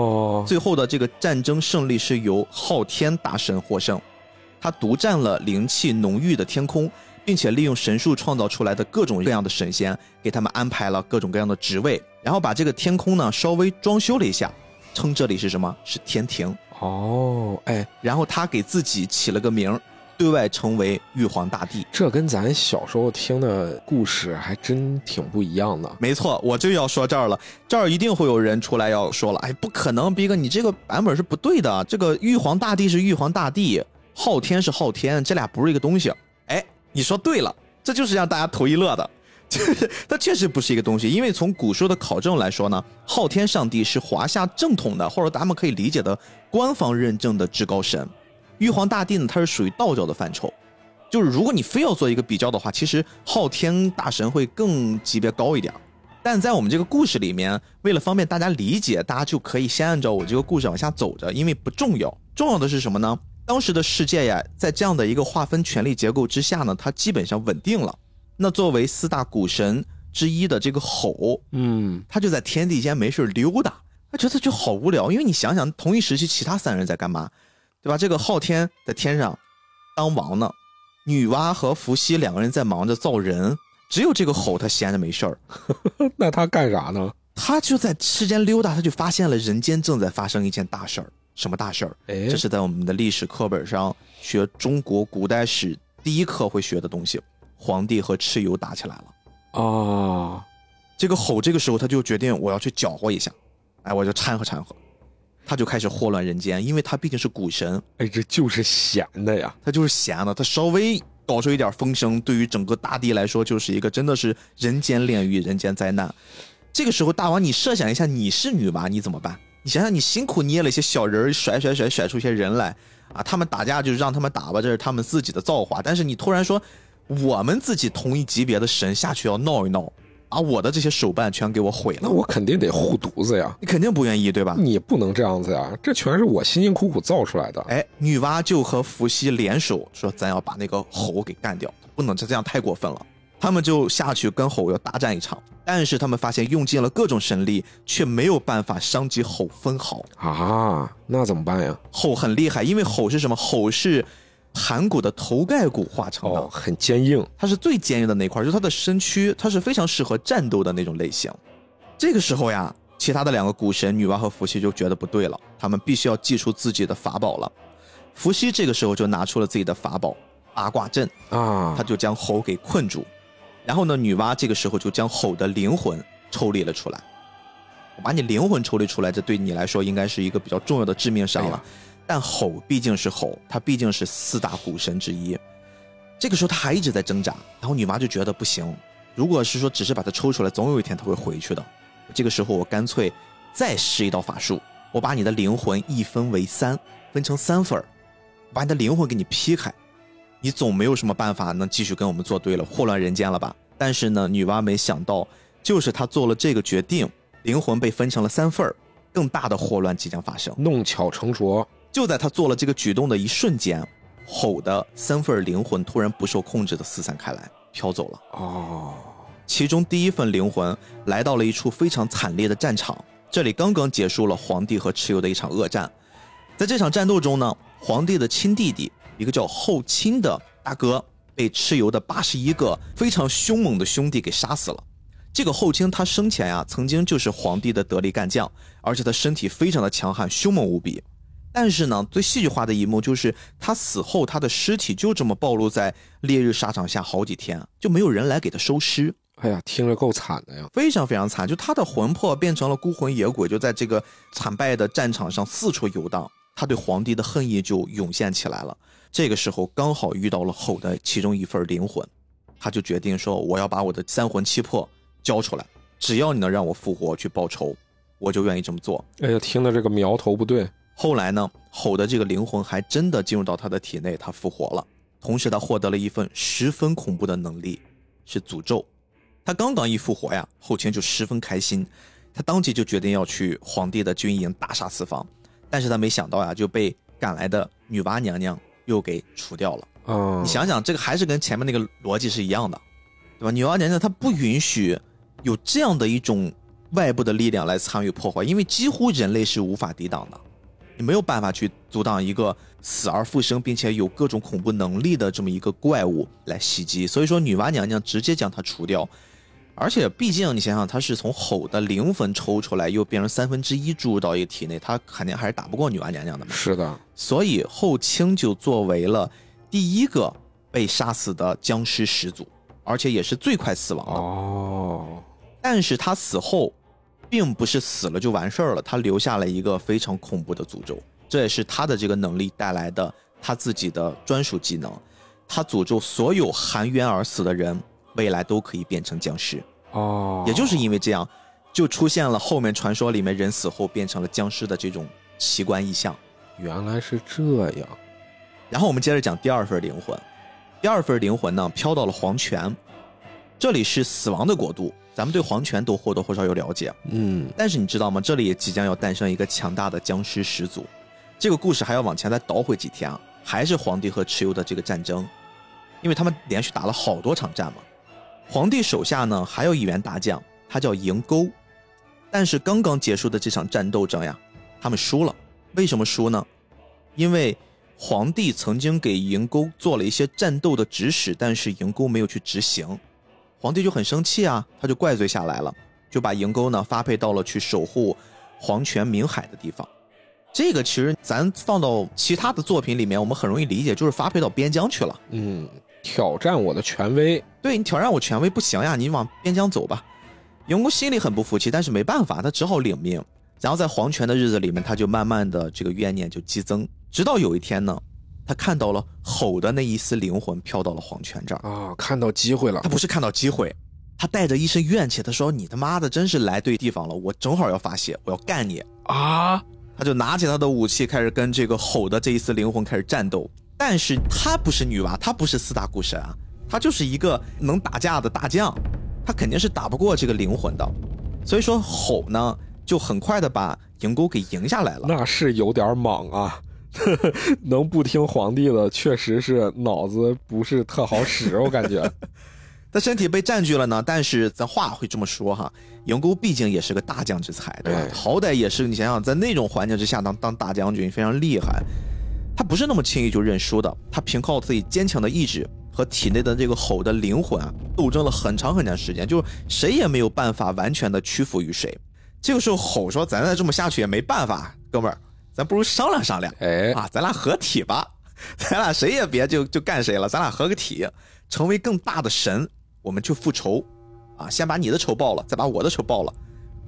最后的这个战争胜利是由昊天大神获胜。他独占了灵气浓郁的天空，并且利用神术创造出来的各种各样的神仙，给他们安排了各种各样的职位，然后把这个天空呢稍微装修了一下，称这里是什么？是天庭。哦，哎，然后他给自己起了个名，对外称为玉皇大帝。这跟咱小时候听的故事还真挺不一样的。没错，我就要说这儿了，这儿一定会有人出来要说了，哎，不可能，逼哥，你这个版本是不对的。这个玉皇大帝是玉皇大帝，昊天是昊天，这俩不是一个东西。哎，你说对了，这就是让大家头一乐的。就是它确实不是一个东西，因为从古书的考证来说呢，昊天上帝是华夏正统的，或者咱们可以理解的官方认证的至高神。玉皇大帝呢，它是属于道教的范畴。就是如果你非要做一个比较的话，其实昊天大神会更级别高一点。但在我们这个故事里面，为了方便大家理解，大家就可以先按照我这个故事往下走着，因为不重要。重要的是什么呢？当时的世界呀，在这样的一个划分权力结构之下呢，它基本上稳定了。那作为四大古神之一的这个吼，嗯，他就在天地间没事溜达，他觉得就好无聊。因为你想想，同一时期其他三人在干嘛，对吧？这个昊天在天上当王呢，女娲和伏羲两个人在忙着造人，只有这个吼他闲着没事儿。那他干啥呢？他就在世间溜达，他就发现了人间正在发生一件大事儿。什么大事儿？哎，这是在我们的历史课本上学中国古代史第一课会学的东西。皇帝和蚩尤打起来了，啊！这个吼这个时候他就决定我要去搅和一下，哎，我就掺和掺和，他就开始祸乱人间，因为他毕竟是古神，哎，这就是闲的呀，他就是闲的，他稍微搞出一点风声，对于整个大地来说就是一个真的是人间炼狱、人间灾难。这个时候，大王，你设想一下，你是女娲，你怎么办？你想想，你辛苦捏了一些小人儿甩甩甩甩出一些人来啊，他们打架就让他们打吧，这是他们自己的造化，但是你突然说。我们自己同一级别的神下去要闹一闹，把我的这些手办全给我毁了，那我肯定得护犊子呀！你肯定不愿意对吧？你不能这样子呀，这全是我辛辛苦苦造出来的。哎，女娲就和伏羲联手说，咱要把那个猴给干掉，不能这样太过分了。他们就下去跟吼要大战一场，但是他们发现用尽了各种神力，却没有办法伤及吼分毫啊！那怎么办呀？吼很厉害，因为吼是什么？吼是。盘古的头盖骨化成的，很坚硬，它是最坚硬的那块，就是它的身躯，它是非常适合战斗的那种类型。这个时候呀，其他的两个古神女娲和伏羲就觉得不对了，他们必须要祭出自己的法宝了。伏羲这个时候就拿出了自己的法宝八卦阵啊，他就将猴给困住，然后呢，女娲这个时候就将吼的灵魂抽离了出来。我把你灵魂抽离出来，这对你来说应该是一个比较重要的致命伤了。但吼毕竟是吼，它毕竟是四大古神之一。这个时候他还一直在挣扎，然后女娲就觉得不行。如果是说只是把它抽出来，总有一天他会回去的。这个时候我干脆再施一道法术，我把你的灵魂一分为三，分成三份儿，把你的灵魂给你劈开。你总没有什么办法能继续跟我们作对了，祸乱人间了吧？但是呢，女娲没想到，就是她做了这个决定，灵魂被分成了三份儿，更大的祸乱即将发生。弄巧成拙。就在她做了这个举动的一瞬间，吼的三份灵魂突然不受控制的四散开来，飘走了。哦，其中第一份灵魂来到了一处非常惨烈的战场，这里刚刚结束了皇帝和蚩尤的一场恶战。在这场战斗中呢，皇帝的亲弟弟，一个叫后亲的大哥，被蚩尤的八十一个非常凶猛的兄弟给杀死了。这个后亲他生前呀，曾经就是皇帝的得力干将，而且他身体非常的强悍，凶猛无比。但是呢，最戏剧化的一幕就是他死后，他的尸体就这么暴露在烈日沙场下好几天，就没有人来给他收尸。哎呀，听着够惨的呀，非常非常惨。就他的魂魄变成了孤魂野鬼，就在这个惨败的战场上四处游荡。他对皇帝的恨意就涌现起来了。这个时候刚好遇到了吼的其中一份灵魂，他就决定说：“我要把我的三魂七魄交出来，只要你能让我复活去报仇，我就愿意这么做。”哎呀，听的这个苗头不对。后来呢，吼的这个灵魂还真的进入到他的体内，他复活了。同时，他获得了一份十分恐怖的能力，是诅咒。他刚刚一复活呀，后清就十分开心，他当即就决定要去皇帝的军营大杀四方。但是他没想到呀，就被赶来的女娲娘娘又给除掉了。嗯，你想想，这个还是跟前面那个逻辑是一样的，对吧？女娲娘娘她不允许有这样的一种外部的力量来参与破坏，因为几乎人类是无法抵挡的。你没有办法去阻挡一个死而复生，并且有各种恐怖能力的这么一个怪物来袭击，所以说女娲娘娘直接将它除掉。而且毕竟你想想，他是从吼的灵魂抽出来，又变成三分之一注入到一个体内，他肯定还是打不过女娲娘娘的嘛。是的，所以后清就作为了第一个被杀死的僵尸始祖，而且也是最快死亡的。哦，但是他死后，并不是死了就完事儿了，他留下了一个非常恐怖的诅咒，这也是他的这个能力带来的他自己的专属技能。他诅咒所有含冤而死的人，未来都可以变成僵尸。哦，也就是因为这样，就出现了后面传说里面人死后变成了僵尸的这种奇观异象。原来是这样。然后我们接着讲第二份灵魂，第二份灵魂呢飘到了黄泉，这里是死亡的国度，咱们对黄泉都或多或少有了解。嗯，但是你知道吗？这里也即将要诞生一个强大的僵尸始祖。这个故事还要往前再倒回几天啊，还是皇帝和蚩尤的这个战争，因为他们连续打了好多场战嘛。皇帝手下呢还有一员大将，他叫赢钩，但是刚刚结束的这场战斗争呀，他们输了。为什么输呢？因为皇帝曾经给赢钩做了一些战斗的指使，但是赢钩没有去执行，皇帝就很生气啊，他就怪罪下来了，就把赢钩呢发配到了去守护皇泉明海的地方。这个其实咱放到其他的作品里面，我们很容易理解，就是发配到边疆去了。嗯，挑战我的权威。对你挑战我权威不行呀，你往边疆走吧。员工心里很不服气，但是没办法，他只好领命。然后在黄泉的日子里面，他就慢慢的这个怨念就激增，直到有一天呢，他看到了吼的那一丝灵魂飘到了黄泉这儿。啊，看到机会了他。不是看到机会，他带着一身怨气，他说：“你他妈的真是来对地方了，我正好要发泄，我要干你。”啊，他就拿起他的武器，开始跟这个吼的这一丝灵魂开始战斗。但是她不是女娲，她不是四大古神啊，她就是一个能打架的大将，她肯定是打不过这个灵魂的。所以说吼呢，就很快的把赢钩给赢下来了。那是有点莽啊。能不听皇帝的，确实是脑子不是特好使，我感觉。他身体被占据了呢，但是咱话会这么说哈，赢钩毕竟也是个大将之才，对吧？哎好歹也是你想想，在那种环境之下当当大将军非常厉害，他不是那么轻易就认输的。他凭靠自己坚强的意志和体内的这个吼的灵魂啊，斗争了很长很长时间，就是谁也没有办法完全的屈服于谁。这个时候吼说：“咱再这么下去也没办法，哥们儿，咱不如商量商量。”哎，啊，咱俩合体吧，咱俩谁也别就就干谁了，咱俩合个体，成为更大的神，我们去复仇，啊，先把你的仇报了，再把我的仇报了，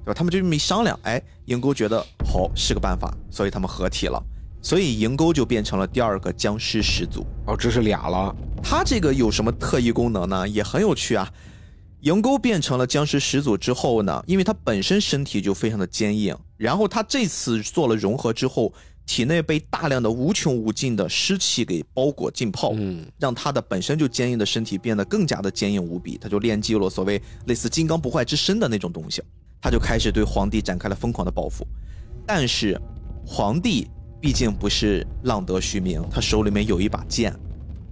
对吧？他们就这么一商量，哎，鹰钩觉得好是个办法，所以他们合体了，所以银钩就变成了第二个僵尸始祖。哦，这是俩了。它这个有什么特异功能呢？也很有趣啊。银钩变成了僵尸始祖之后呢，因为它本身身体就非常的坚硬，然后它这次做了融合之后，体内被大量的无穷无尽的湿气给包裹浸泡，嗯，让它的本身就坚硬的身体变得更加的坚硬无比。他就练就了所谓类似金刚不坏之身的那种东西，他就开始对皇帝展开了疯狂的报复。但是皇帝毕竟不是浪得虚名，他手里面有一把剑，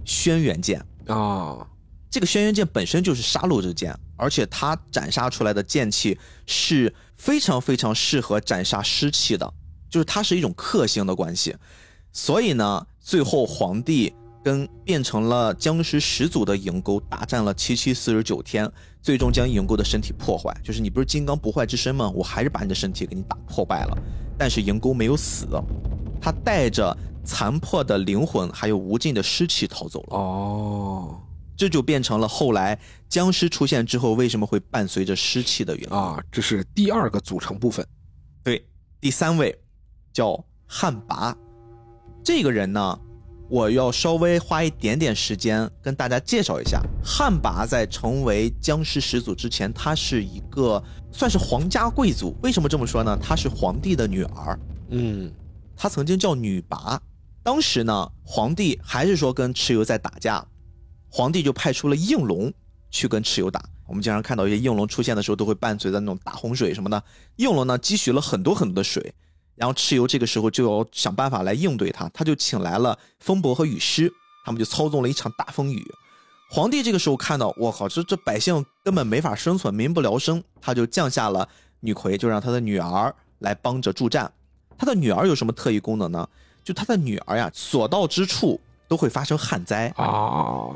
轩辕剑。啊，这个轩辕剑本身就是杀戮之剑，而且它斩杀出来的剑气是非常非常适合斩杀尸气的，就是它是一种克星的关系。所以呢，最后皇帝跟变成了僵尸始祖的营沟大战了七七四十九天，最终将营沟的身体破坏。就是你不是金刚不坏之身吗？我还是把你的身体给你打破败了。但是营沟没有死，他带着残破的灵魂还有无尽的尸气逃走了。哦，这就变成了后来僵尸出现之后为什么会伴随着尸气的原因。啊，这是第二个组成部分。对，第三位叫汉魃，这个人呢，我要稍微花一点点时间跟大家介绍一下。汉魃在成为僵尸始祖之前，他是一个算是皇家贵族。为什么这么说呢？他是皇帝的女儿，嗯，他曾经叫女魃。当时呢，皇帝还是说跟蚩尤在打架，皇帝就派出了应龙去跟蚩尤打。我们经常看到一些应龙出现的时候，都会伴随着那种大洪水什么的。应龙呢，积蓄了很多很多的水，然后蚩尤这个时候就要想办法来应对他，他就请来了风伯和雨师，他们就操纵了一场大风雨。皇帝这个时候看到，我靠，这这百姓根本没法生存，民不聊生，他就降下了女魁，就让他的女儿来帮着助战。他的女儿有什么特异功能呢？就他的女儿呀，所到之处都会发生旱灾。啊，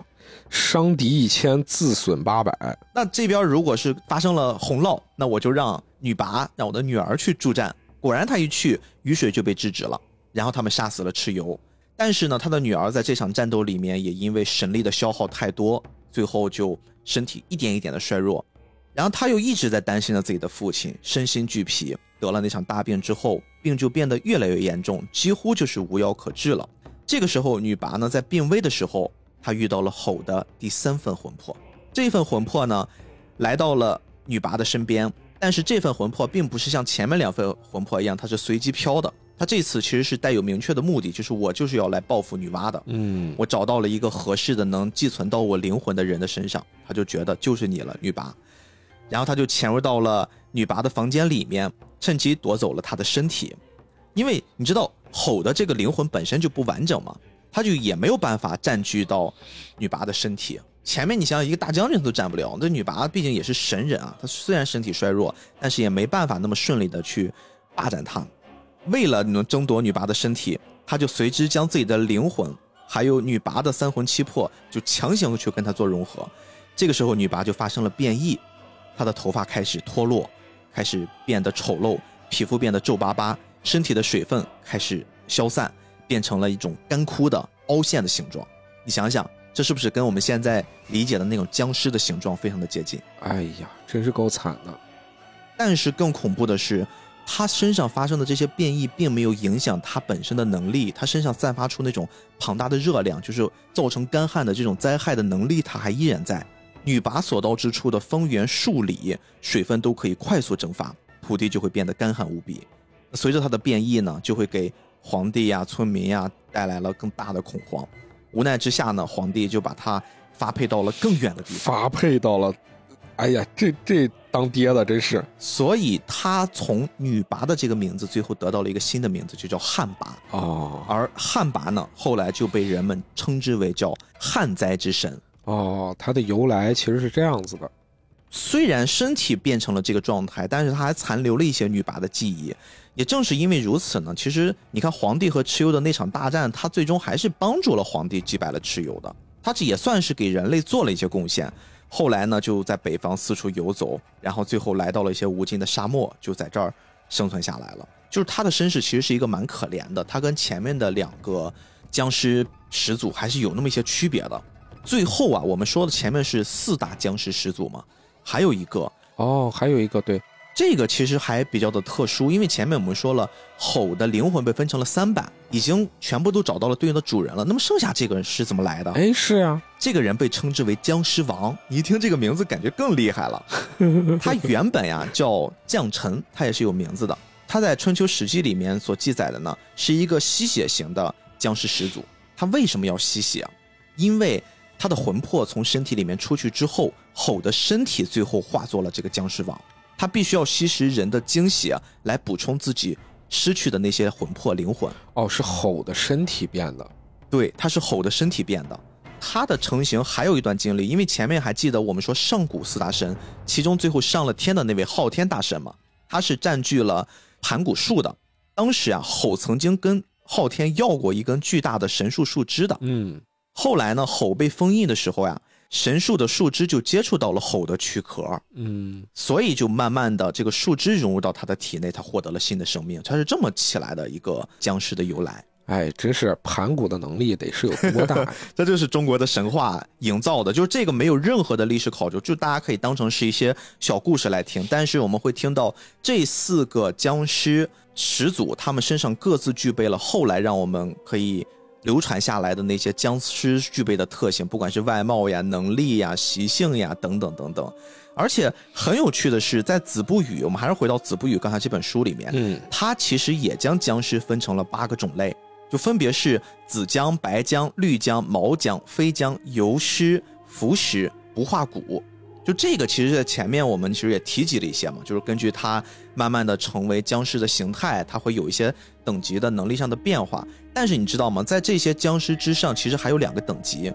伤敌一千，自损八百。那这边如果是发生了洪涝，那我就让女魃让我的女儿去助战。果然，她一去，雨水就被制止了，然后他们杀死了蚩尤。但是呢，他的女儿在这场战斗里面也因为神力的消耗太多，最后就身体一点一点的衰弱。然后他又一直在担心着自己的父亲，身心俱疲。得了那场大病之后，病就变得越来越严重，几乎就是无药可治了。这个时候，女拔呢在病危的时候，她遇到了吼的第三份魂魄。这份魂魄呢，来到了女拔的身边，但是这份魂魄并不是像前面两份魂魄一样，它是随机飘的。他这次其实是带有明确的目的，就是我就是要来报复女娲的。嗯，我找到了一个合适的能寄存到我灵魂的人的身上，他就觉得就是你了，女娲。然后他就潜入到了女娲的房间里面，趁机夺走了她的身体。因为你知道吼的这个灵魂本身就不完整嘛，他就也没有办法占据到女娲的身体。前面你想想，一个大将军都占不了，那女娲毕竟也是神人啊，她虽然身体衰弱，但是也没办法那么顺利的去霸占她。为了能争夺女娲的身体，他就随之将自己的灵魂，还有女娲的三魂七魄，就强行去跟她做融合。这个时候，女娲就发生了变异，她的头发开始脱落，开始变得丑陋，皮肤变得皱巴巴，身体的水分开始消散，变成了一种干枯的凹陷的形状。你想想，这是不是跟我们现在理解的那种僵尸的形状非常的接近？哎呀，真是够惨的。但是更恐怖的是。他身上发生的这些变异，并没有影响他本身的能力。他身上散发出那种庞大的热量，就是造成干旱的这种灾害的能力，他还依然在。女拔所到之处的方圆数里，水分都可以快速蒸发，土地就会变得干旱无比。随着它的变异呢，就会给皇帝呀、村民呀带来了更大的恐慌。无奈之下呢，皇帝就把他发配到了更远的地方。发配到了。哎呀，这这当爹的真是，所以他从女拔的这个名字，最后得到了一个新的名字，就叫旱魃哦。而旱魃呢，后来就被人们称之为叫旱灾之神哦。它的由来其实是这样子的，虽然身体变成了这个状态，但是他还残留了一些女魃的记忆。也正是因为如此呢，其实你看皇帝和蚩尤的那场大战，他最终还是帮助了皇帝击败了蚩尤的，他这也算是给人类做了一些贡献。后来呢，就在北方四处游走，然后最后来到了一些无尽的沙漠，就在这儿生存下来了。就是他的身世其实是一个蛮可怜的，他跟前面的两个僵尸始祖还是有那么一些区别的。最后啊，我们说的前面是四大僵尸始祖嘛，还有一个哦，还有一个对。这个其实还比较的特殊，因为前面我们说了，吼的灵魂被分成了三版，已经全部都找到了对应的主人了。那么剩下这个人是怎么来的？哎，是啊，这个人被称之为僵尸王。你一听这个名字，感觉更厉害了。他原本呀叫将臣，他也是有名字的。他在春秋史记里面所记载的呢，是一个吸血型的僵尸始祖。他为什么要吸血？因为他的魂魄从身体里面出去之后，吼的身体最后化作了这个僵尸王。他必须要吸食人的精血来补充自己失去的那些魂魄灵魂。哦，是吼的身体变的。对，他是吼的身体变的。他的成型还有一段经历，因为前面还记得我们说上古四大神，其中最后上了天的那位昊天大神嘛，他是占据了盘古树的。当时啊，吼曾经跟昊天要过一根巨大的神树树枝的。嗯。后来呢，吼被封印的时候呀。神树的树枝就接触到了吼的躯壳，嗯，所以就慢慢的这个树枝融入到他的体内，他获得了新的生命，它是这么起来的一个僵尸的由来。哎，真是盘古的能力得是有多大？这就是中国的神话营造的，就是这个没有任何的历史考究，就大家可以当成是一些小故事来听。但是我们会听到这四个僵尸始祖，他们身上各自具备了后来让我们可以。流传下来的那些僵尸具备的特性，不管是外貌呀、能力呀、习性呀等等等等，而且很有趣的是，在《子不语》，我们还是回到《子不语》刚才这本书里面，嗯，它其实也将僵尸分成了八个种类，就分别是紫僵、白僵、绿僵、毛僵、飞僵、游尸、浮尸、不化骨。就这个，其实，在前面我们其实也提及了一些嘛，就是根据它慢慢的成为僵尸的形态，它会有一些等级的能力上的变化。但是你知道吗？在这些僵尸之上，其实还有两个等级，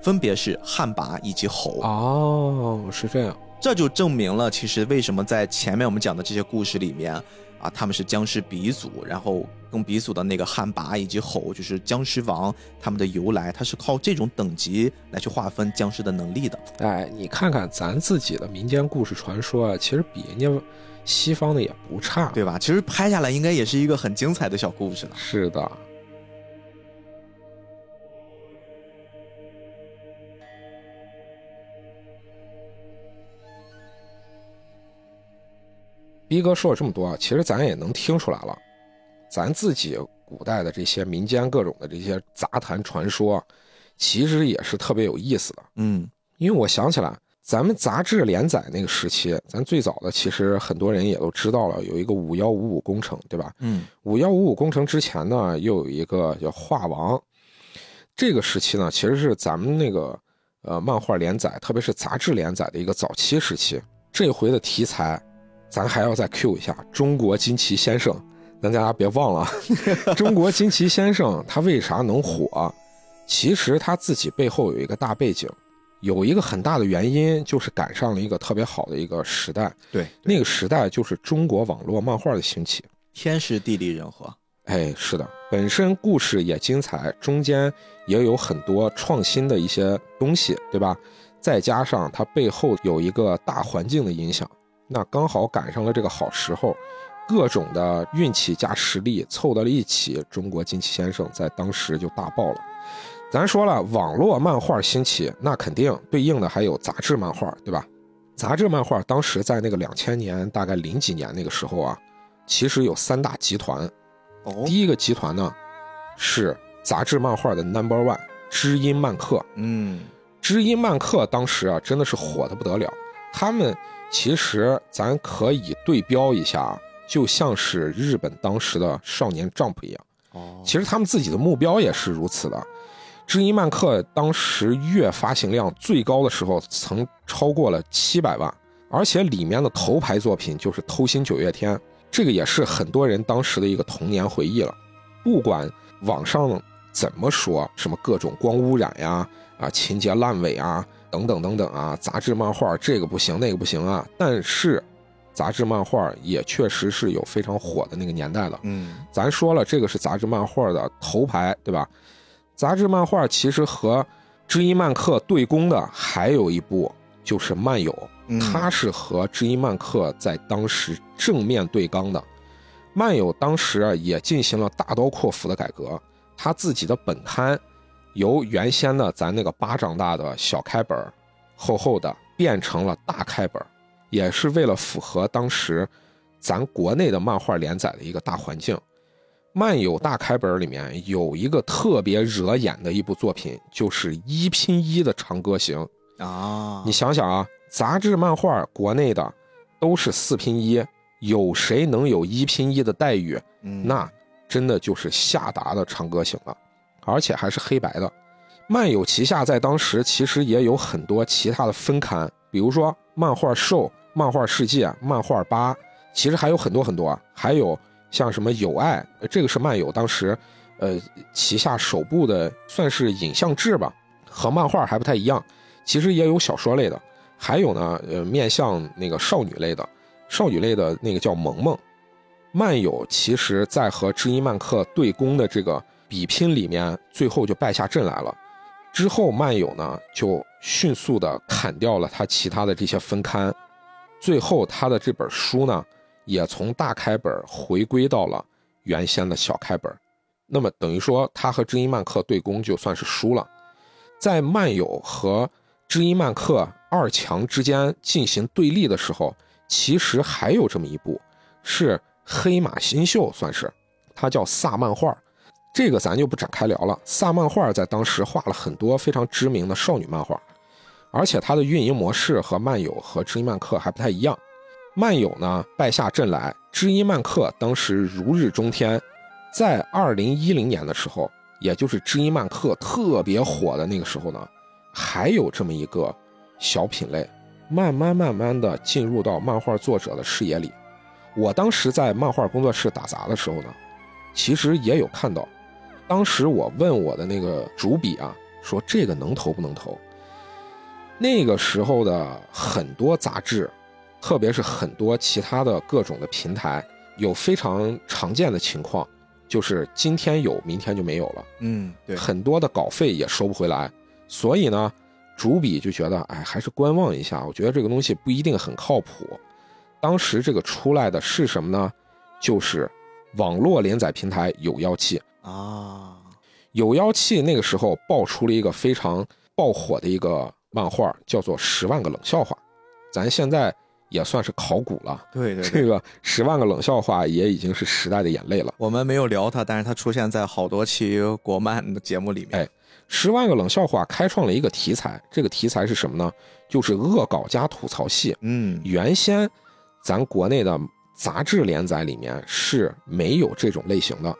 分别是旱魃以及猴。哦，是这样，这就证明了，其实为什么在前面我们讲的这些故事里面。啊，他们是僵尸鼻祖，然后更鼻祖的那个旱魃以及吼，就是僵尸王，他们的由来，它是靠这种等级来去划分僵尸的能力的。哎，你看看咱自己的民间故事传说啊，其实比人家西方的也不差。对吧？其实拍下来应该也是一个很精彩的小故事了是的。逼哥说了这么多啊其实咱也能听出来了。咱自己古代的这些民间各种的这些杂谈传说其实也是特别有意思的。嗯。因为我想起来咱们杂志连载那个时期，咱最早的其实很多人也都知道了，有一个五幺五五工程，对吧？嗯五幺五五工程之前呢，又有一个叫画王。这个时期呢，其实是咱们那个呃漫画连载，特别是杂志连载的一个早期时期。这回的题材，咱还要再 Q 一下中国惊奇先生，咱大家别忘了，中国惊奇先生他为啥能火？其实他自己背后有一个大背景，有一个很大的原因就是赶上了一个特别好的一个时代，对，那个时代就是中国网络漫画的兴起。天时地利人和。哎，是的，本身故事也精彩，中间也有很多创新的一些东西，对吧？再加上它背后有一个大环境的影响，那刚好赶上了这个好时候，各种的运气加实力凑到了一起，中国惊奇先生在当时就大爆了。咱说了，网络漫画兴起，那肯定对应的还有杂志漫画，对吧？杂志漫画当时在那个两千年，大概零几年那个时候啊，其实有三大集团。哦第一个集团呢，是杂志漫画的 Number One 知音漫客。嗯知音漫客当时啊，真的是火的不得了。他们其实咱可以对标一下啊，就像是日本当时的少年 Jump 一样。哦其实他们自己的目标也是如此的。知音漫客当时月发行量最高的时候，曾超过了七百万，而且里面的头牌作品就是《偷心九月天》，这个也是很多人当时的一个童年回忆了。不管网上怎么说，什么各种光污染呀，啊情节烂尾啊，等等等等啊，杂志漫画这个不行那个不行啊，但是杂志漫画也确实是有非常火的那个年代了。嗯咱说了，这个是杂志漫画的头牌，对吧？杂志漫画其实和知音漫客对攻的还有一部就是漫友，嗯它是和知音漫客在当时正面对刚的。漫友当时啊也进行了大刀阔斧的改革，他自己的本刊由原先的咱那个巴掌大的小开本，厚厚的变成了大开本，也是为了符合当时咱国内的漫画连载的一个大环境。漫友大开本里面有一个特别惹眼的一部作品，就是一拼一的长歌行。啊，你想想啊，杂志漫画国内的都是四拼一，有谁能有一拼一的待遇？嗯那真的就是下达的长歌行了，而且还是黑白的。漫友旗下在当时其实也有很多其他的分刊，比如说漫画兽、漫画世界、漫画吧，其实还有很多很多啊，还有像什么友爱，这个是漫友当时，呃，旗下首部的算是影像志吧，和漫画还不太一样，其实也有小说类的，还有呢，呃，面向那个少女类的，少女类的那个叫萌萌。漫友其实在和知音漫客对攻的这个比拼里面，最后就败下阵来了。之后漫友呢就迅速的砍掉了他其他的这些分刊，最后他的这本书呢也从大开本回归到了原先的小开本。那么等于说他和知音漫客对攻就算是输了。在漫友和知音漫客二强之间进行对立的时候，其实还有这么一部是。黑马新秀算是，它叫萨漫画，这个咱就不展开聊了。萨漫画在当时画了很多非常知名的少女漫画，而且它的运营模式和漫友和知音漫客还不太一样。漫友呢败下阵来，知音漫客当时如日中天。在二零一零年的时候，也就是知音漫客特别火的那个时候呢，还有这么一个小品类，慢慢慢慢的进入到漫画作者的视野里。我当时在漫画工作室打杂的时候呢，其实也有看到。当时我问我的那个主笔啊，说这个能投不能投？那个时候的很多杂志，特别是很多其他的各种的平台，有非常常见的情况，就是今天有，明天就没有了。嗯，对，很多的稿费也收不回来，所以呢，主笔就觉得，哎，还是观望一下。我觉得这个东西不一定很靠谱。当时这个出来的是什么呢？就是网络连载平台有妖气啊，有妖气那个时候爆出了一个非常爆火的一个漫画，叫做《十万个冷笑话》。咱现在也算是考古了。对对对，这个十万个冷笑话也已经是时代的眼泪了。我们没有聊它，但是它出现在好多期国漫的节目里面。哎，十万个冷笑话开创了一个题材，这个题材是什么呢？就是恶搞加吐槽戏。嗯，原先咱国内的杂志连载里面是没有这种类型的，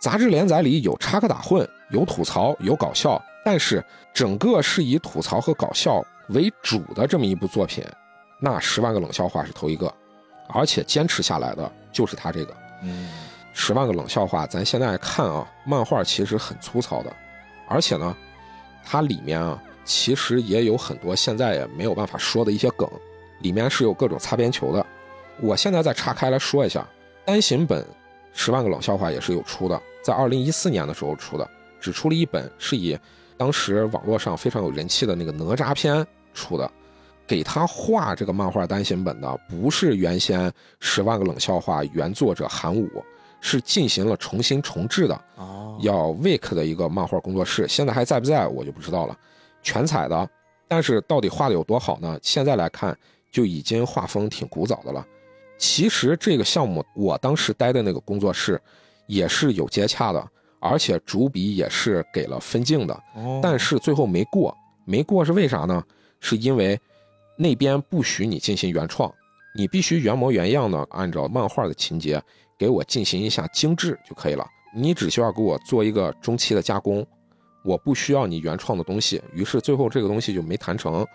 杂志连载里有插科打诨，有吐槽，有搞笑，但是整个是以吐槽和搞笑为主的这么一部作品，那十万个冷笑话是头一个，而且坚持下来的就是他这个。嗯，十万个冷笑话，咱现在看啊，漫画其实很粗糙的，而且呢，它里面啊，其实也有很多现在也没有办法说的一些梗，里面是有各种擦边球的。我现在再岔开来说一下，单行本《十万个冷笑话》也是有出的，在二零一四年的时候出的，只出了一本，是以当时网络上非常有人气的那个哪吒篇出的。给他画这个漫画单行本的，不是原先《十万个冷笑话》原作者韩武，是进行了重新重制的。哦，要 Wake 的一个漫画工作室，现在还在不在我就不知道了。全彩的，但是到底画的有多好呢？现在来看就已经画风挺古早的了。其实这个项目我当时待的那个工作室也是有接洽的，而且主笔也是给了分镜的，哦但是最后没过。没过是为啥呢？是因为那边不许你进行原创，你必须原模原样的按照漫画的情节给我进行一下精致就可以了。你只需要给我做一个中期的加工，我不需要你原创的东西。于是最后这个东西就没谈成。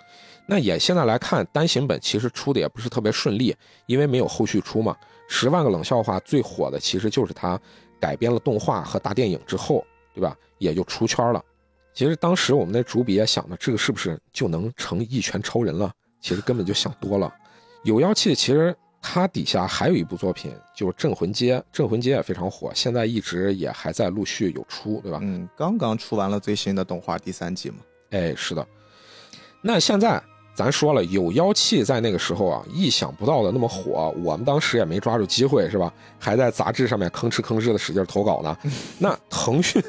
那也现在来看，单行本其实出的也不是特别顺利，因为没有后续出嘛。十万个冷笑话最火的其实就是它改编了动画和大电影之后，对吧？也就出圈了。其实当时我们那主笔也想的，这个是不是就能成一拳超人了？其实根本就想多了。有妖气其实它底下还有一部作品，就是《镇魂街》，《镇魂街》也非常火，现在一直也还在陆续有出，对吧？嗯，刚刚出完了最新的动画第三季嘛。哎，是的。那现在咱说了，有妖气在那个时候啊，意想不到的那么火，我们当时也没抓住机会，是吧？还在杂志上面吭哧吭哧的使劲投稿呢。那腾讯，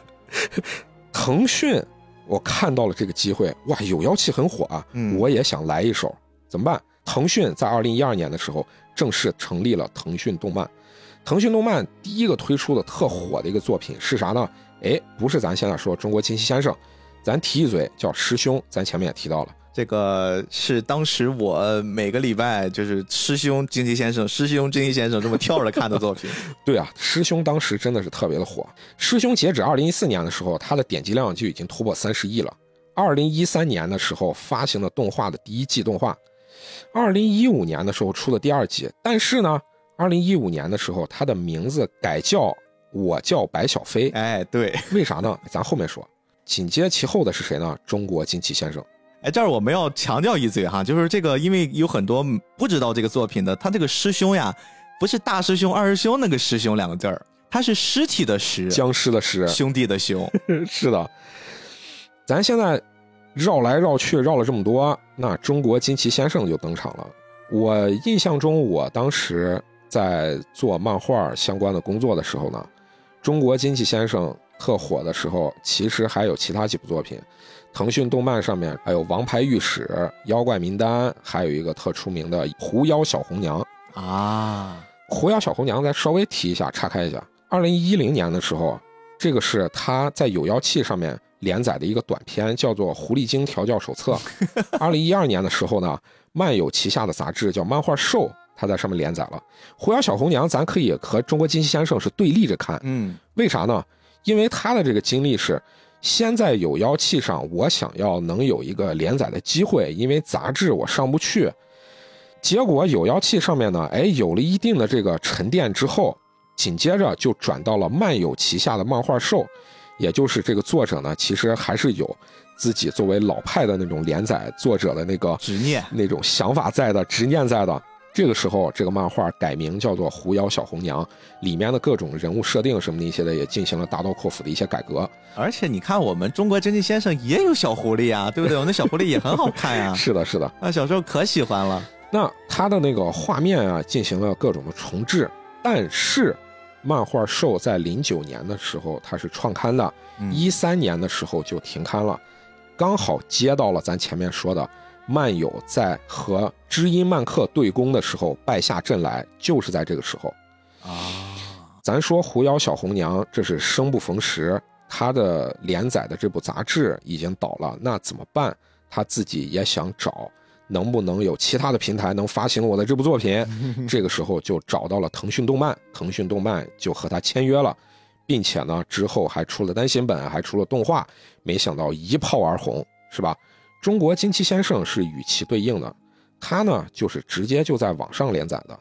腾讯，我看到了这个机会，哇，有妖气很火啊，嗯我也想来一手，怎么办？腾讯在二零一二年的时候正式成立了腾讯动漫。腾讯动漫第一个推出的特火的一个作品是啥呢？哎，不是咱现在说中国惊奇先生，咱提一嘴叫师兄，咱前面也提到了。这个是当时我每个礼拜就是师兄惊奇先生、师兄惊奇先生这么跳着看的作品。对啊，师兄当时真的是特别的火。师兄截止二零一四年的时候，他的点击量就已经突破三十亿了。二零一三年的时候发行了动画的第一季动画，二零一五年的时候出了第二季。但是呢，二零一五年的时候，他的名字改叫我叫白小飞。哎，对，为啥呢？咱后面说。紧接其后的是谁呢？中国惊奇先生。哎，这儿我们要强调一嘴哈，就是这个，因为有很多不知道这个作品的，他这个师兄呀，不是大师兄、二师兄那个师兄两个字儿，他是尸体的尸，僵尸的尸，兄弟的兄。是的，咱现在绕来绕去绕了这么多，那中国惊奇先生就登场了。我印象中，我当时在做漫画相关的工作的时候呢，中国惊奇先生特火的时候，其实还有其他几部作品。腾讯动漫上面还有《王牌御史》《妖怪名单》，还有一个特出名的《狐妖小红娘》。啊，狐妖小红娘再稍微提一下，岔开一下。二零一零年的时候，这个是他在有妖气上面连载的一个短篇，叫做《狐狸精调教手册》。二零一二年的时候呢，漫友旗下的杂志叫《漫画兽》，他在上面连载了。狐妖小红娘，咱可以和中国金奇先生是对立着看，嗯，为啥呢？因为他的这个经历是，先在有妖气上，我想要能有一个连载的机会，因为杂志我上不去。结果有妖气上面呢，哎，有了一定的这个沉淀之后，紧接着就转到了漫友旗下的漫画兽，也就是这个作者呢，其实还是有自己作为老派的那种连载作者的那个执念。那种想法在的，执念在的。这个时候，这个漫画改名叫做《狐妖小红娘》，里面的各种人物设定什么的一些的，也进行了大刀阔斧的一些改革。而且你看，我们中国真迹先生也有小狐狸啊，对不对？我那小狐狸也很好看呀、是的，是的。那，小时候可喜欢了。那它的那个画面啊，进行了各种的重置，但是漫画兽在零九年的时候它是创刊的，嗯一三年的时候就停刊了，刚好接到了咱前面说的漫友在和知音漫客对攻的时候败下阵来，就是在这个时候。啊，咱说《狐妖小红娘》，这是生不逢时，他的连载的这部杂志已经倒了，那怎么办？他自己也想找能不能有其他的平台能发行我的这部作品。这个时候就找到了腾讯动漫，腾讯动漫就和他签约了，并且呢之后还出了单行本，还出了动画，没想到一炮而红，是吧？中国惊奇先生是与其对应的，他呢就是直接就在网上连载的，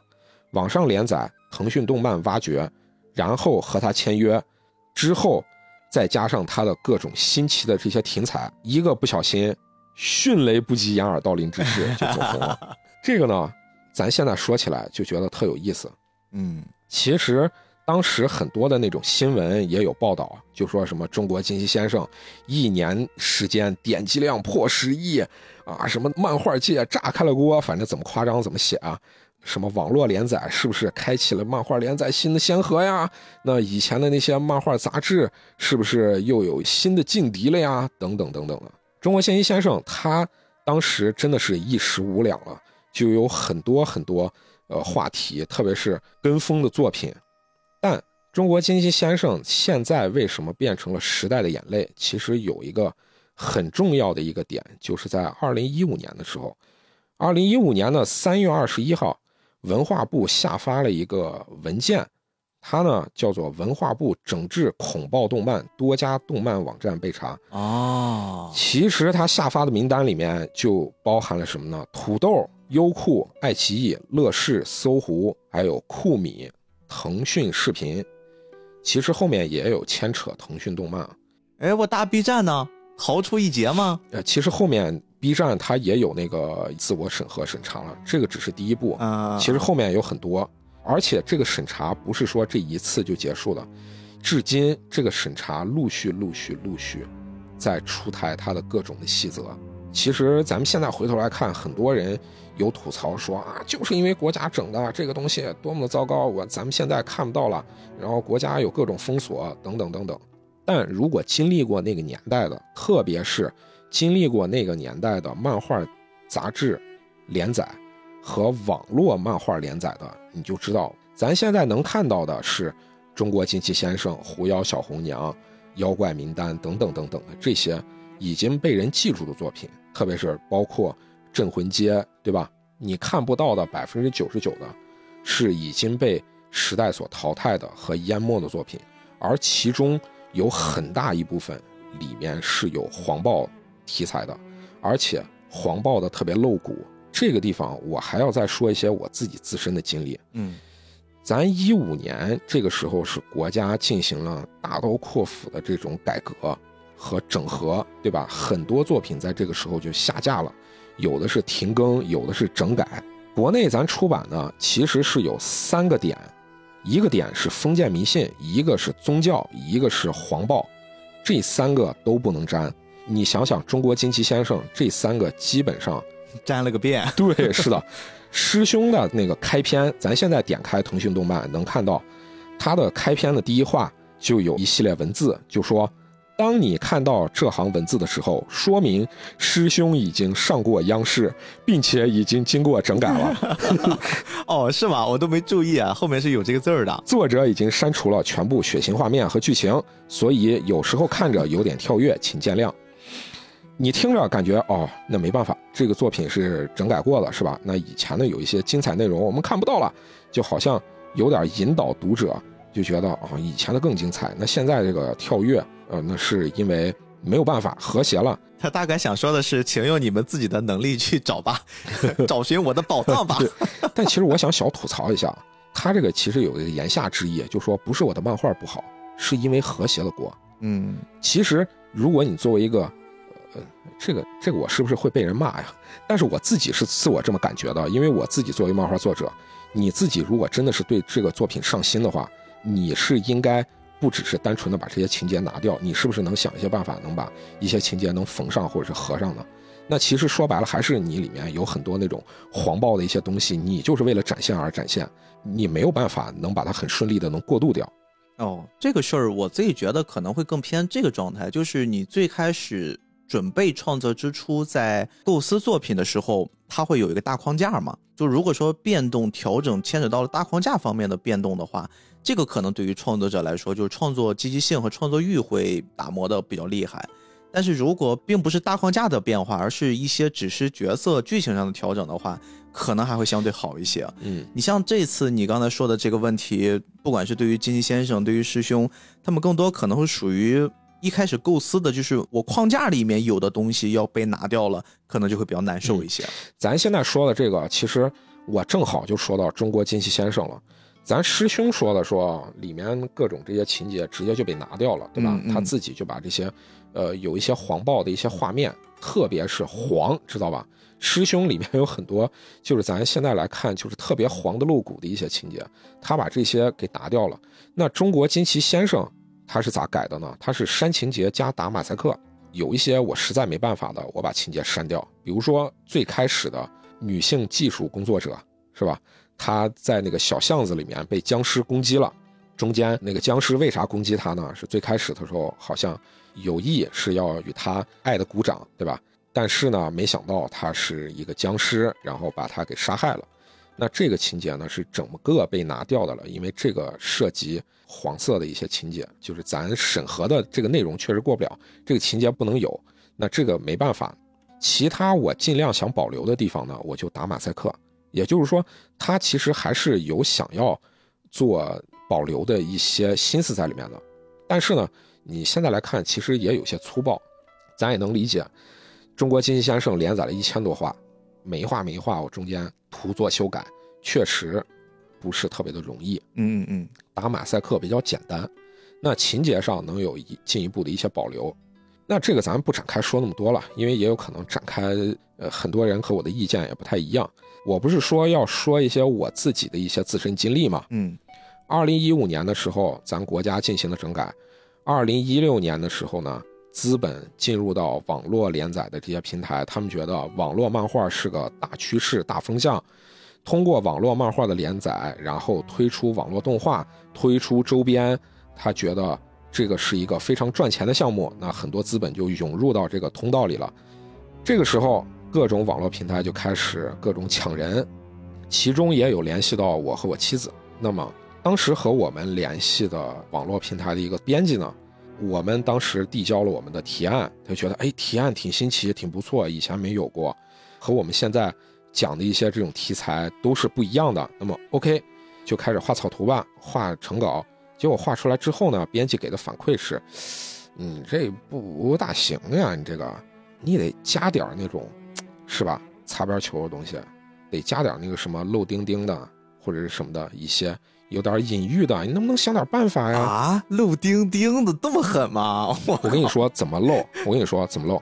网上连载。腾讯动漫挖掘，然后和他签约，之后再加上他的各种新奇的这些题材，一个不小心，迅雷不及掩耳盗铃之势就走红了。这个呢，咱现在说起来就觉得特有意思。嗯，其实当时很多的那种新闻也有报道，就说什么中国惊奇先生一年时间点击量破十亿啊，什么漫画界炸开了锅，反正怎么夸张怎么写啊。什么网络连载是不是开启了漫画连载新的先河呀？那以前的那些漫画杂志是不是又有新的劲敌了呀？等等等等的。中国仙一先生他当时真的是一时无两了，就有很多很多呃话题，特别是跟风的作品。但中国惊奇先生现在为什么变成了时代的眼泪？其实有一个很重要的一个点，就是在二零一五年的时候，二零一五年的三月二十一号。文化部下发了一个文件，它呢叫做《文化部整治恐暴动漫，多家动漫网站被查》哦。其实它下发的名单里面就包含了什么呢？土豆、优酷、爱奇艺、乐视、搜狐，还有酷米、腾讯视频。其实后面也有牵扯腾讯动漫。哎，我大 B 站呢，逃出一劫吗？呃，其实后面。B 站它也有那个自我审核审查了，这个只是第一步啊。其实后面有很多，而且这个审查不是说这一次就结束了，至今这个审查陆续陆续陆续在出台它的各种的细则。其实咱们现在回头来看，很多人有吐槽说啊，就是因为国家整的这个东西多么的糟糕，我咱们现在看不到了，然后国家有各种封锁等等等等。但如果经历过那个年代的，特别是。经历过那个年代的漫画杂志连载和网络漫画连载的，你就知道，咱现在能看到的是中国惊奇先生、狐妖小红娘、妖怪名单等等等等的这些已经被人记住的作品，特别是包括镇魂街，对吧？你看不到的百分之九十九的，是已经被时代所淘汰的和淹没的作品，而其中有很大一部分里面是有黄暴。题材的，而且黄暴的特别露骨。这个地方我还要再说一些我自己自身的经历。嗯，咱一五年这个时候是国家进行了大刀阔斧的这种改革和整合，对吧？很多作品在这个时候就下架了，有的是停更，有的是整改。国内咱出版呢，其实是有三个点，一个点是封建迷信，一个是宗教，一个是黄暴，这三个都不能沾。你想想，中国惊奇先生这三个基本上 沾了个遍。对，是的，师兄的那个开篇，咱现在点开腾讯动漫能看到，他的开篇的第一话就有一系列文字，就说：当你看到这行文字的时候，说明师兄已经上过央视，并且已经经过整改了。哦，是吗？我都没注意啊，后面是有这个字儿的。作者已经删除了全部血腥画面和剧情，所以有时候看着有点跳跃，请见谅。你听着感觉哦，那没办法，这个作品是整改过了，是吧？那以前的有一些精彩内容我们看不到了，就好像有点引导读者就觉得哦，以前的更精彩。那现在这个跳跃，呃，那是因为没有办法和谐了。他大概想说的是，请用你们自己的能力去找吧，找寻我的宝藏吧。但其实我想小吐槽一下，他这个其实有一个言下之意，就说不是我的漫画不好，是因为和谐了国。嗯，其实如果你作为一个。呃，这个这个我是不是会被人骂呀？但是我自己是自我这么感觉的，因为我自己作为漫画作者，你自己如果真的是对这个作品上心的话，你是应该不只是单纯的把这些情节拿掉，你是不是能想一些办法能把一些情节能缝上或者是合上呢？那其实说白了，还是你里面有很多那种黄暴的一些东西，你就是为了展现而展现，你没有办法能把它很顺利的能过渡掉。哦，这个事儿我自己觉得可能会更偏这个状态，就是你最开始。准备创作之初，在构思作品的时候，它会有一个大框架嘛？就如果说变动调整牵扯到了大框架方面的变动的话，这个可能对于创作者来说，就是创作积极性和创作欲会打磨的比较厉害。但是如果并不是大框架的变化，而是一些只是角色剧情上的调整的话，可能还会相对好一些。嗯，你像这次你刚才说的这个问题，不管是对于金鸡先生，对于师兄，他们更多可能会属于一开始构思的，就是我框架里面有的东西要被拿掉了，可能就会比较难受一些。咱现在说的这个，其实我正好就说到中国金鸡先生了。咱师兄说的说，里面各种这些情节直接就被拿掉了，对吧？嗯嗯他自己就把这些，呃，有一些黄暴的一些画面，特别是黄，知道吧？师兄里面有很多，就是咱现在来看，就是特别黄的露骨的一些情节，他把这些给拿掉了。那中国金奇先生他是咋改的呢？他是删情节加打马赛克，有一些我实在没办法的，我把情节删掉。比如说最开始的女性技术工作者，是吧？他在那个小巷子里面被僵尸攻击了，中间那个僵尸为啥攻击他呢？是最开始的时候好像有意是要与他爱的鼓掌，对吧？但是呢，没想到他是一个僵尸，然后把他给杀害了。那这个情节呢是整个被拿掉的了，因为这个涉及黄色的一些情节，就是咱审核的这个内容确实过不了，这个情节不能有。那这个没办法，其他我尽量想保留的地方呢，我就打马赛克。也就是说，他其实还是有想要做保留的一些心思在里面的。但是呢，你现在来看，其实也有些粗暴，咱也能理解。中国金鸡先生连载了一千多话，每一话每一话我中间图做修改，确实不是特别的容易。嗯嗯嗯，打马赛克比较简单，那情节上能有一进一步的一些保留。那这个咱不展开说那么多了，因为也有可能展开，呃，很多人和我的意见也不太一样。我不是说要说一些我自己的一些自身经历嘛。嗯，二零一五年的时候，咱国家进行了整改，二零一六年的时候呢。资本进入到网络连载的这些平台，他们觉得网络漫画是个大趋势、大风向。通过网络漫画的连载，然后推出网络动画，推出周边，他觉得这个是一个非常赚钱的项目。那很多资本就涌入到这个通道里了。这个时候，各种网络平台就开始各种抢人，其中也有联系到我和我妻子。那么当时和我们联系的网络平台的一个编辑呢？我们当时递交了我们的提案，他觉得哎，提案挺新奇，挺不错，以前没有过，和我们现在讲的一些这种题材都是不一样的。那么 OK，就开始画草图吧，画成稿。结果画出来之后呢，编辑给的反馈是，你这不大行呀，你这个你得加点那种，是吧？擦边球的东西，得加点那个什么漏丁丁的或者是什么的一些。有点隐喻的，你能不能想点办法呀？啊，漏丁丁的这么狠吗？我我跟你说怎么漏，我跟你说怎么漏，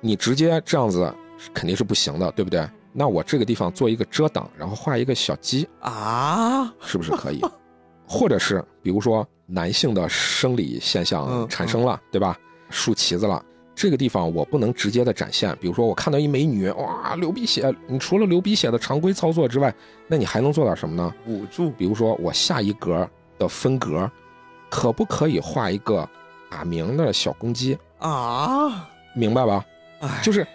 你直接这样子肯定是不行的，对不对？那我这个地方做一个遮挡，然后画一个小鸡啊，是不是可以？或者是比如说男性的生理现象产生了，对吧？竖旗子了。这个地方我不能直接的展现，比如说我看到一美女，哇，流鼻血，你除了流鼻血的常规操作之外，那你还能做点什么呢？捂住，比如说我下一格的分格，可不可以画一个打鸣的小公鸡啊？明白吧？哎，就是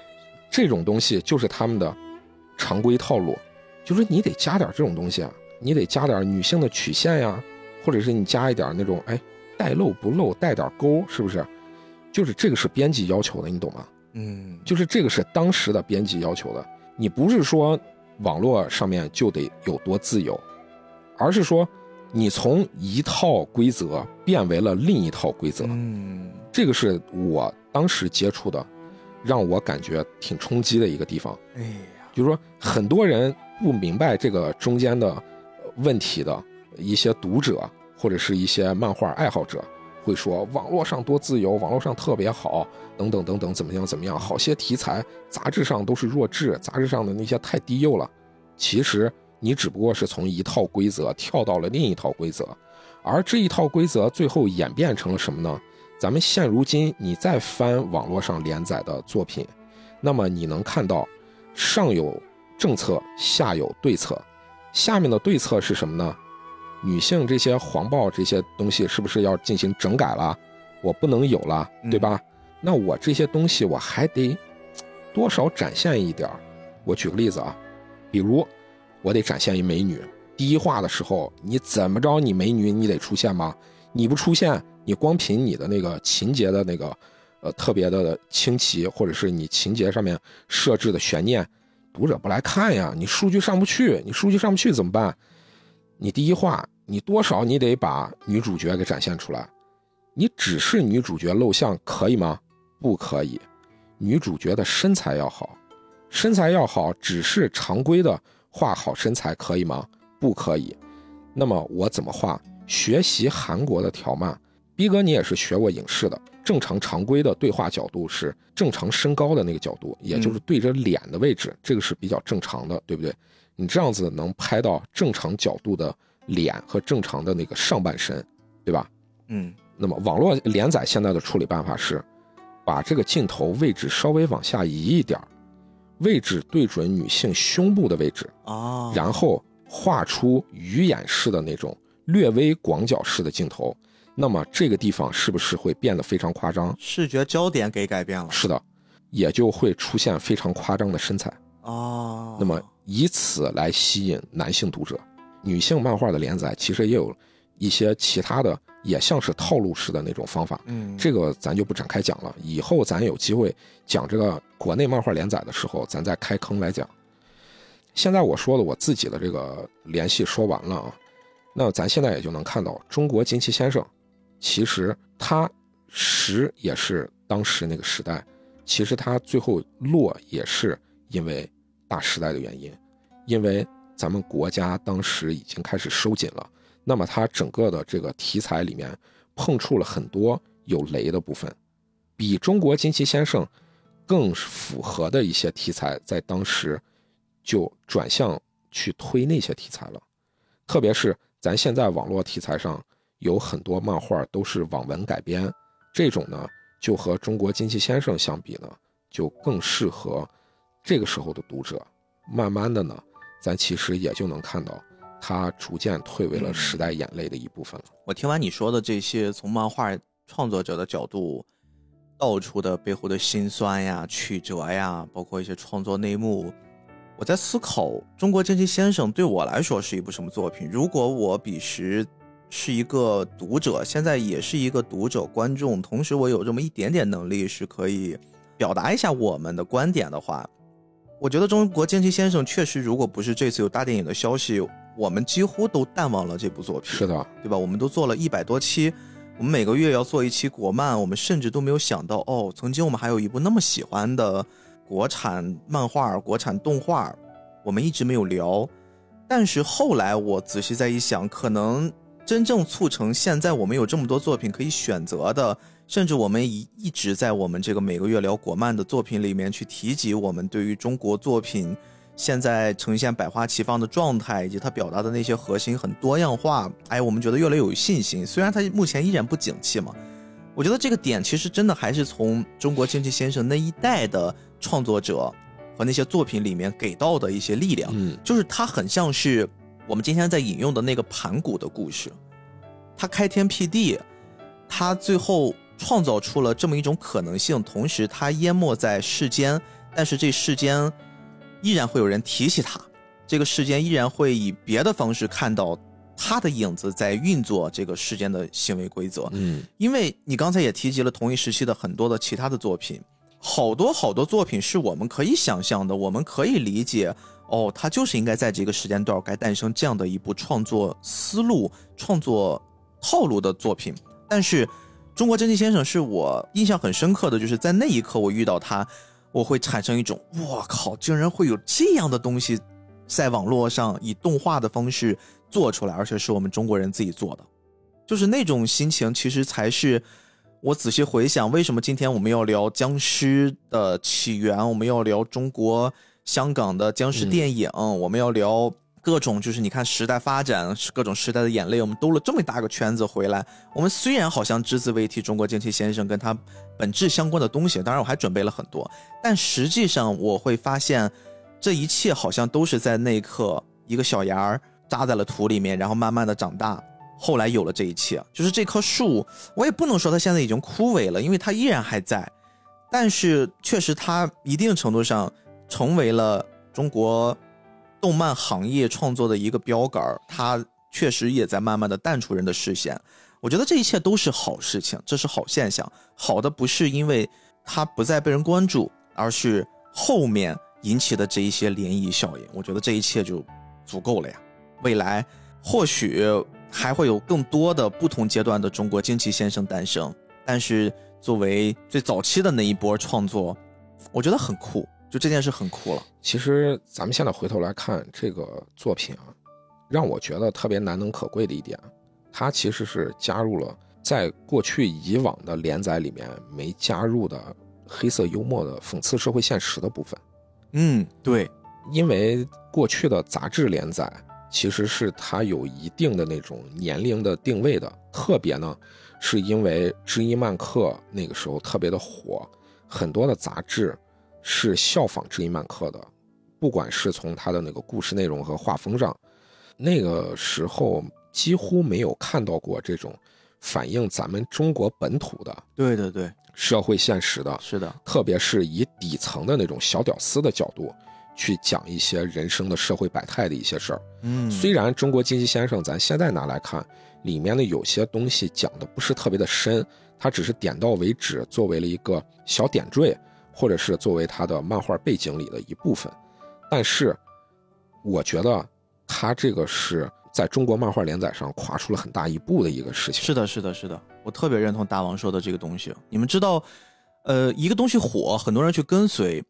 这种东西，就是他们的常规套路，就是你得加点这种东西啊，你得加点女性的曲线呀，或者是你加一点那种哎带露不露，带点勾，是不是？就是这个是编辑要求的，你懂吗？嗯，就是这个是当时的编辑要求的。你不是说网络上面就得有多自由，而是说你从一套规则变为了另一套规则。嗯，这个是我当时接触的，让我感觉挺冲击的一个地方。哎呀，就是说很多人不明白这个中间的问题的一些读者或者是一些漫画爱好者。会说网络上多自由，网络上特别好，等等等等，怎么样怎么样？好些题材杂志上都是弱智，杂志上的那些太低幼了。其实你只不过是从一套规则跳到了另一套规则，而这一套规则最后演变成了什么呢？咱们现如今你再翻网络上连载的作品，那么你能看到上有政策，下有对策。下面的对策是什么呢？女性这些黄暴这些东西是不是要进行整改了？我不能有了，对吧？那我这些东西我还得 多少展现一点儿。我举个例子啊，比如我得展现一美女，第一话的时候你怎么着，你美女你得出现吗？你不出现，你光凭你的那个情节的那个呃特别的清奇，或者是你情节上面设置的悬念，读者不来看呀。你数据上不去，你数据上不去怎么办？你第一话你多少你得把女主角给展现出来。你只是女主角露相可以吗？不可以，女主角的身材要好，身材要好，只是常规的画好身材可以吗？不可以。那么我怎么画？学习韩国的条漫，逼哥你也是学过影视的，正常常规的对话角度是正常身高的那个角度，也就是对着脸的位置，这个是比较正常的，对不对？你这样子能拍到正常角度的脸和正常的那个上半身，对吧？嗯。那么网络连载现在的处理办法是，把这个镜头位置稍微往下移一点位置对准女性胸部的位置啊，然后画出鱼眼式的那种略微广角式的镜头，那么这个地方是不是会变得非常夸张？视觉焦点给改变了。是的，也就会出现非常夸张的身材哦。那么以此来吸引男性读者，女性漫画的连载其实也有一些其他的。也像是套路式的那种方法，嗯，这个咱就不展开讲了。以后咱有机会讲这个国内漫画连载的时候，咱再开坑来讲。现在我说的我自己的这个联系说完了啊，那咱现在也就能看到，中国金奇先生，其实他时也是当时那个时代，其实他最后落也是因为大时代的原因，因为咱们国家当时已经开始收紧了。那么它整个的这个题材里面碰触了很多有雷的部分，比中国惊奇先生更符合的一些题材，在当时就转向去推那些题材了。特别是咱现在网络题材上有很多漫画都是网文改编，这种呢就和中国惊奇先生相比呢，就更适合这个时候的读者。慢慢的呢，咱其实也就能看到。他逐渐退为了时代眼泪的一部分了。我听完你说的这些，从漫画创作者的角度道出的背后的辛酸呀、曲折呀，包括一些创作内幕，我在思考《中国惊奇先生》对我来说是一部什么作品。如果我彼时是一个读者，现在也是一个读者观众，同时我有这么一点点能力是可以表达一下我们的观点的话，我觉得《中国惊奇先生》确实，如果不是这次有大电影的消息。我们几乎都淡忘了这部作品，是的，对吧？我们都做了一百多期，我们每个月要做一期国漫，我们甚至都没有想到，哦，曾经我们还有一部那么喜欢的国产漫画、国产动画，我们一直没有聊。但是后来我仔细再一想，可能真正促成现在我们有这么多作品可以选择的，甚至我们一一直在我们这个每个月聊国漫的作品里面去提及我们对于中国作品。现在呈现百花齐放的状态，以及它表达的那些核心很多样化，哎，我们觉得越来越有信心。虽然它目前依然不景气嘛，我觉得这个点其实真的还是从中国经济先生那一代的创作者和那些作品里面给到的一些力量。嗯，就是它很像是我们今天在引用的那个盘古的故事，他开天辟地，他最后创造出了这么一种可能性，同时它淹没在世间，但是这世间。依然会有人提起它，这个世间依然会以别的方式看到它的影子在运作这个世间的行为规则。嗯，因为你刚才也提及了同一时期的很多的其他的作品，好多好多作品是我们可以想象的，我们可以理解。哦，它就是应该在这个时间段该诞生这样的一部创作思路、创作套路的作品。但是，中国真迹先生是我印象很深刻的，就是在那一刻我遇到他。我会产生一种我靠，竟然会有这样的东西，在网络上以动画的方式做出来，而且是我们中国人自己做的，就是那种心情，其实才是我仔细回想，为什么今天我们要聊僵尸的起源，我们要聊中国香港的僵尸电影，我们要聊。各种就是你看时代发展，各种时代的眼泪，我们兜了这么大个圈子回来。我们虽然好像只字未提中国惊奇先生跟他本质相关的东西，当然我还准备了很多，但实际上我会发现，这一切好像都是在那一刻，一个小芽儿扎在了土里面，然后慢慢的长大，后来有了这一切。就是这棵树，我也不能说它现在已经枯萎了，因为它依然还在，但是确实它一定程度上成为了中国动漫行业创作的一个标杆，它确实也在慢慢的淡出人的视线。我觉得这一切都是好事情，这是好现象。好的不是因为它不再被人关注，而是后面引起的这一些涟漪效应。我觉得这一切就足够了呀。未来或许还会有更多的不同阶段的中国惊奇先生诞生，但是作为最早期的那一波创作，我觉得很酷，就这件事很酷了。其实咱们现在回头来看这个作品啊，让我觉得特别难能可贵的一点，它其实是加入了在过去以往的连载里面没加入的黑色幽默的讽刺社会现实的部分。嗯，对，因为过去的杂志连载其实是它有一定的那种年龄的定位的，特别呢，是因为知音漫客那个时候特别的火，很多的杂志是效仿知音漫客的，不管是从他的那个故事内容和画风上，那个时候几乎没有看到过这种反映咱们中国本土的对对对，社会现实的是的，特别是以底层的那种小屌丝的角度去讲一些人生的社会百态的一些事儿。嗯，虽然《中国经济先生》咱现在拿来看，里面的有些东西讲的不是特别的深，它只是点到为止，作为了一个小点缀，或者是作为他的漫画背景里的一部分。但是，我觉得他这个是在中国漫画连载上跨出了很大一步的一个事情。是的，是的，是的，我特别认同大王说的这个东西。你们知道，呃，一个东西火，很多人去跟随，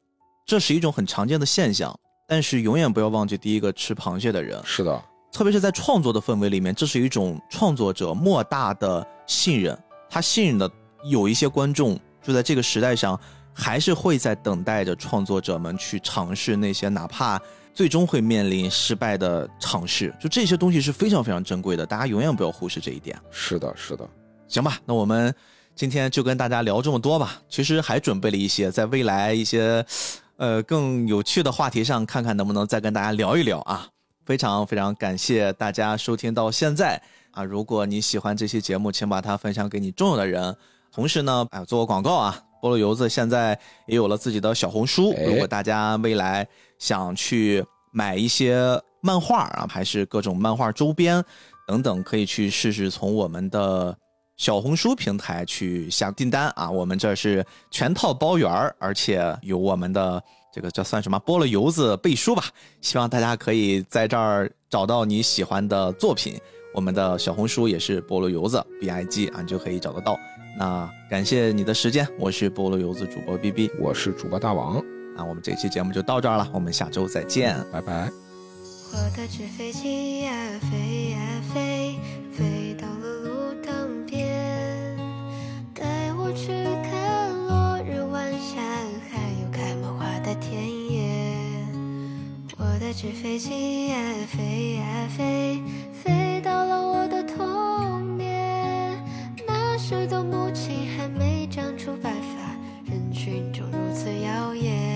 这是一种很常见的现象。但是永远不要忘记第一个吃螃蟹的人，是的，特别是在创作的氛围里面，这是一种创作者莫大的信任。他信任的有一些观众，就在这个时代上，还是会在等待着创作者们去尝试那些哪怕最终会面临失败的尝试。就这些东西是非常非常珍贵的，大家永远不要忽视这一点。是的，是的。行吧，那我们今天就跟大家聊这么多吧。其实还准备了一些，在未来一些呃更有趣的话题上，看看能不能再跟大家聊一聊啊。非常非常感谢大家收听到现在啊！如果你喜欢这期节目，请把它分享给你重要的人。同时呢，哎，做个广告啊，菠萝油子现在也有了自己的小红书。哎如果大家未来想去买一些漫画啊，还是各种漫画周边等等，可以去试试从我们的小红书平台去下订单啊。我们这是全套包圆儿，而且有我们的这个叫算什么菠萝油子背书吧。希望大家可以在这儿找到你喜欢的作品。我们的小红书也是菠萝油子 B I G 啊，你就可以找得到。那感谢你的时间，我是菠萝油子主播 B B。我是主播大王，那我们这期节目就到这儿了，我们下周再见。拜拜。我的纸飞机呀飞呀飞，飞到了路灯边，带我去看落日晚霞，还有开满花的田野。我的纸飞机呀飞呀飞，飞到了我的童年，是的母亲还没长出白发，人群中如此耀眼。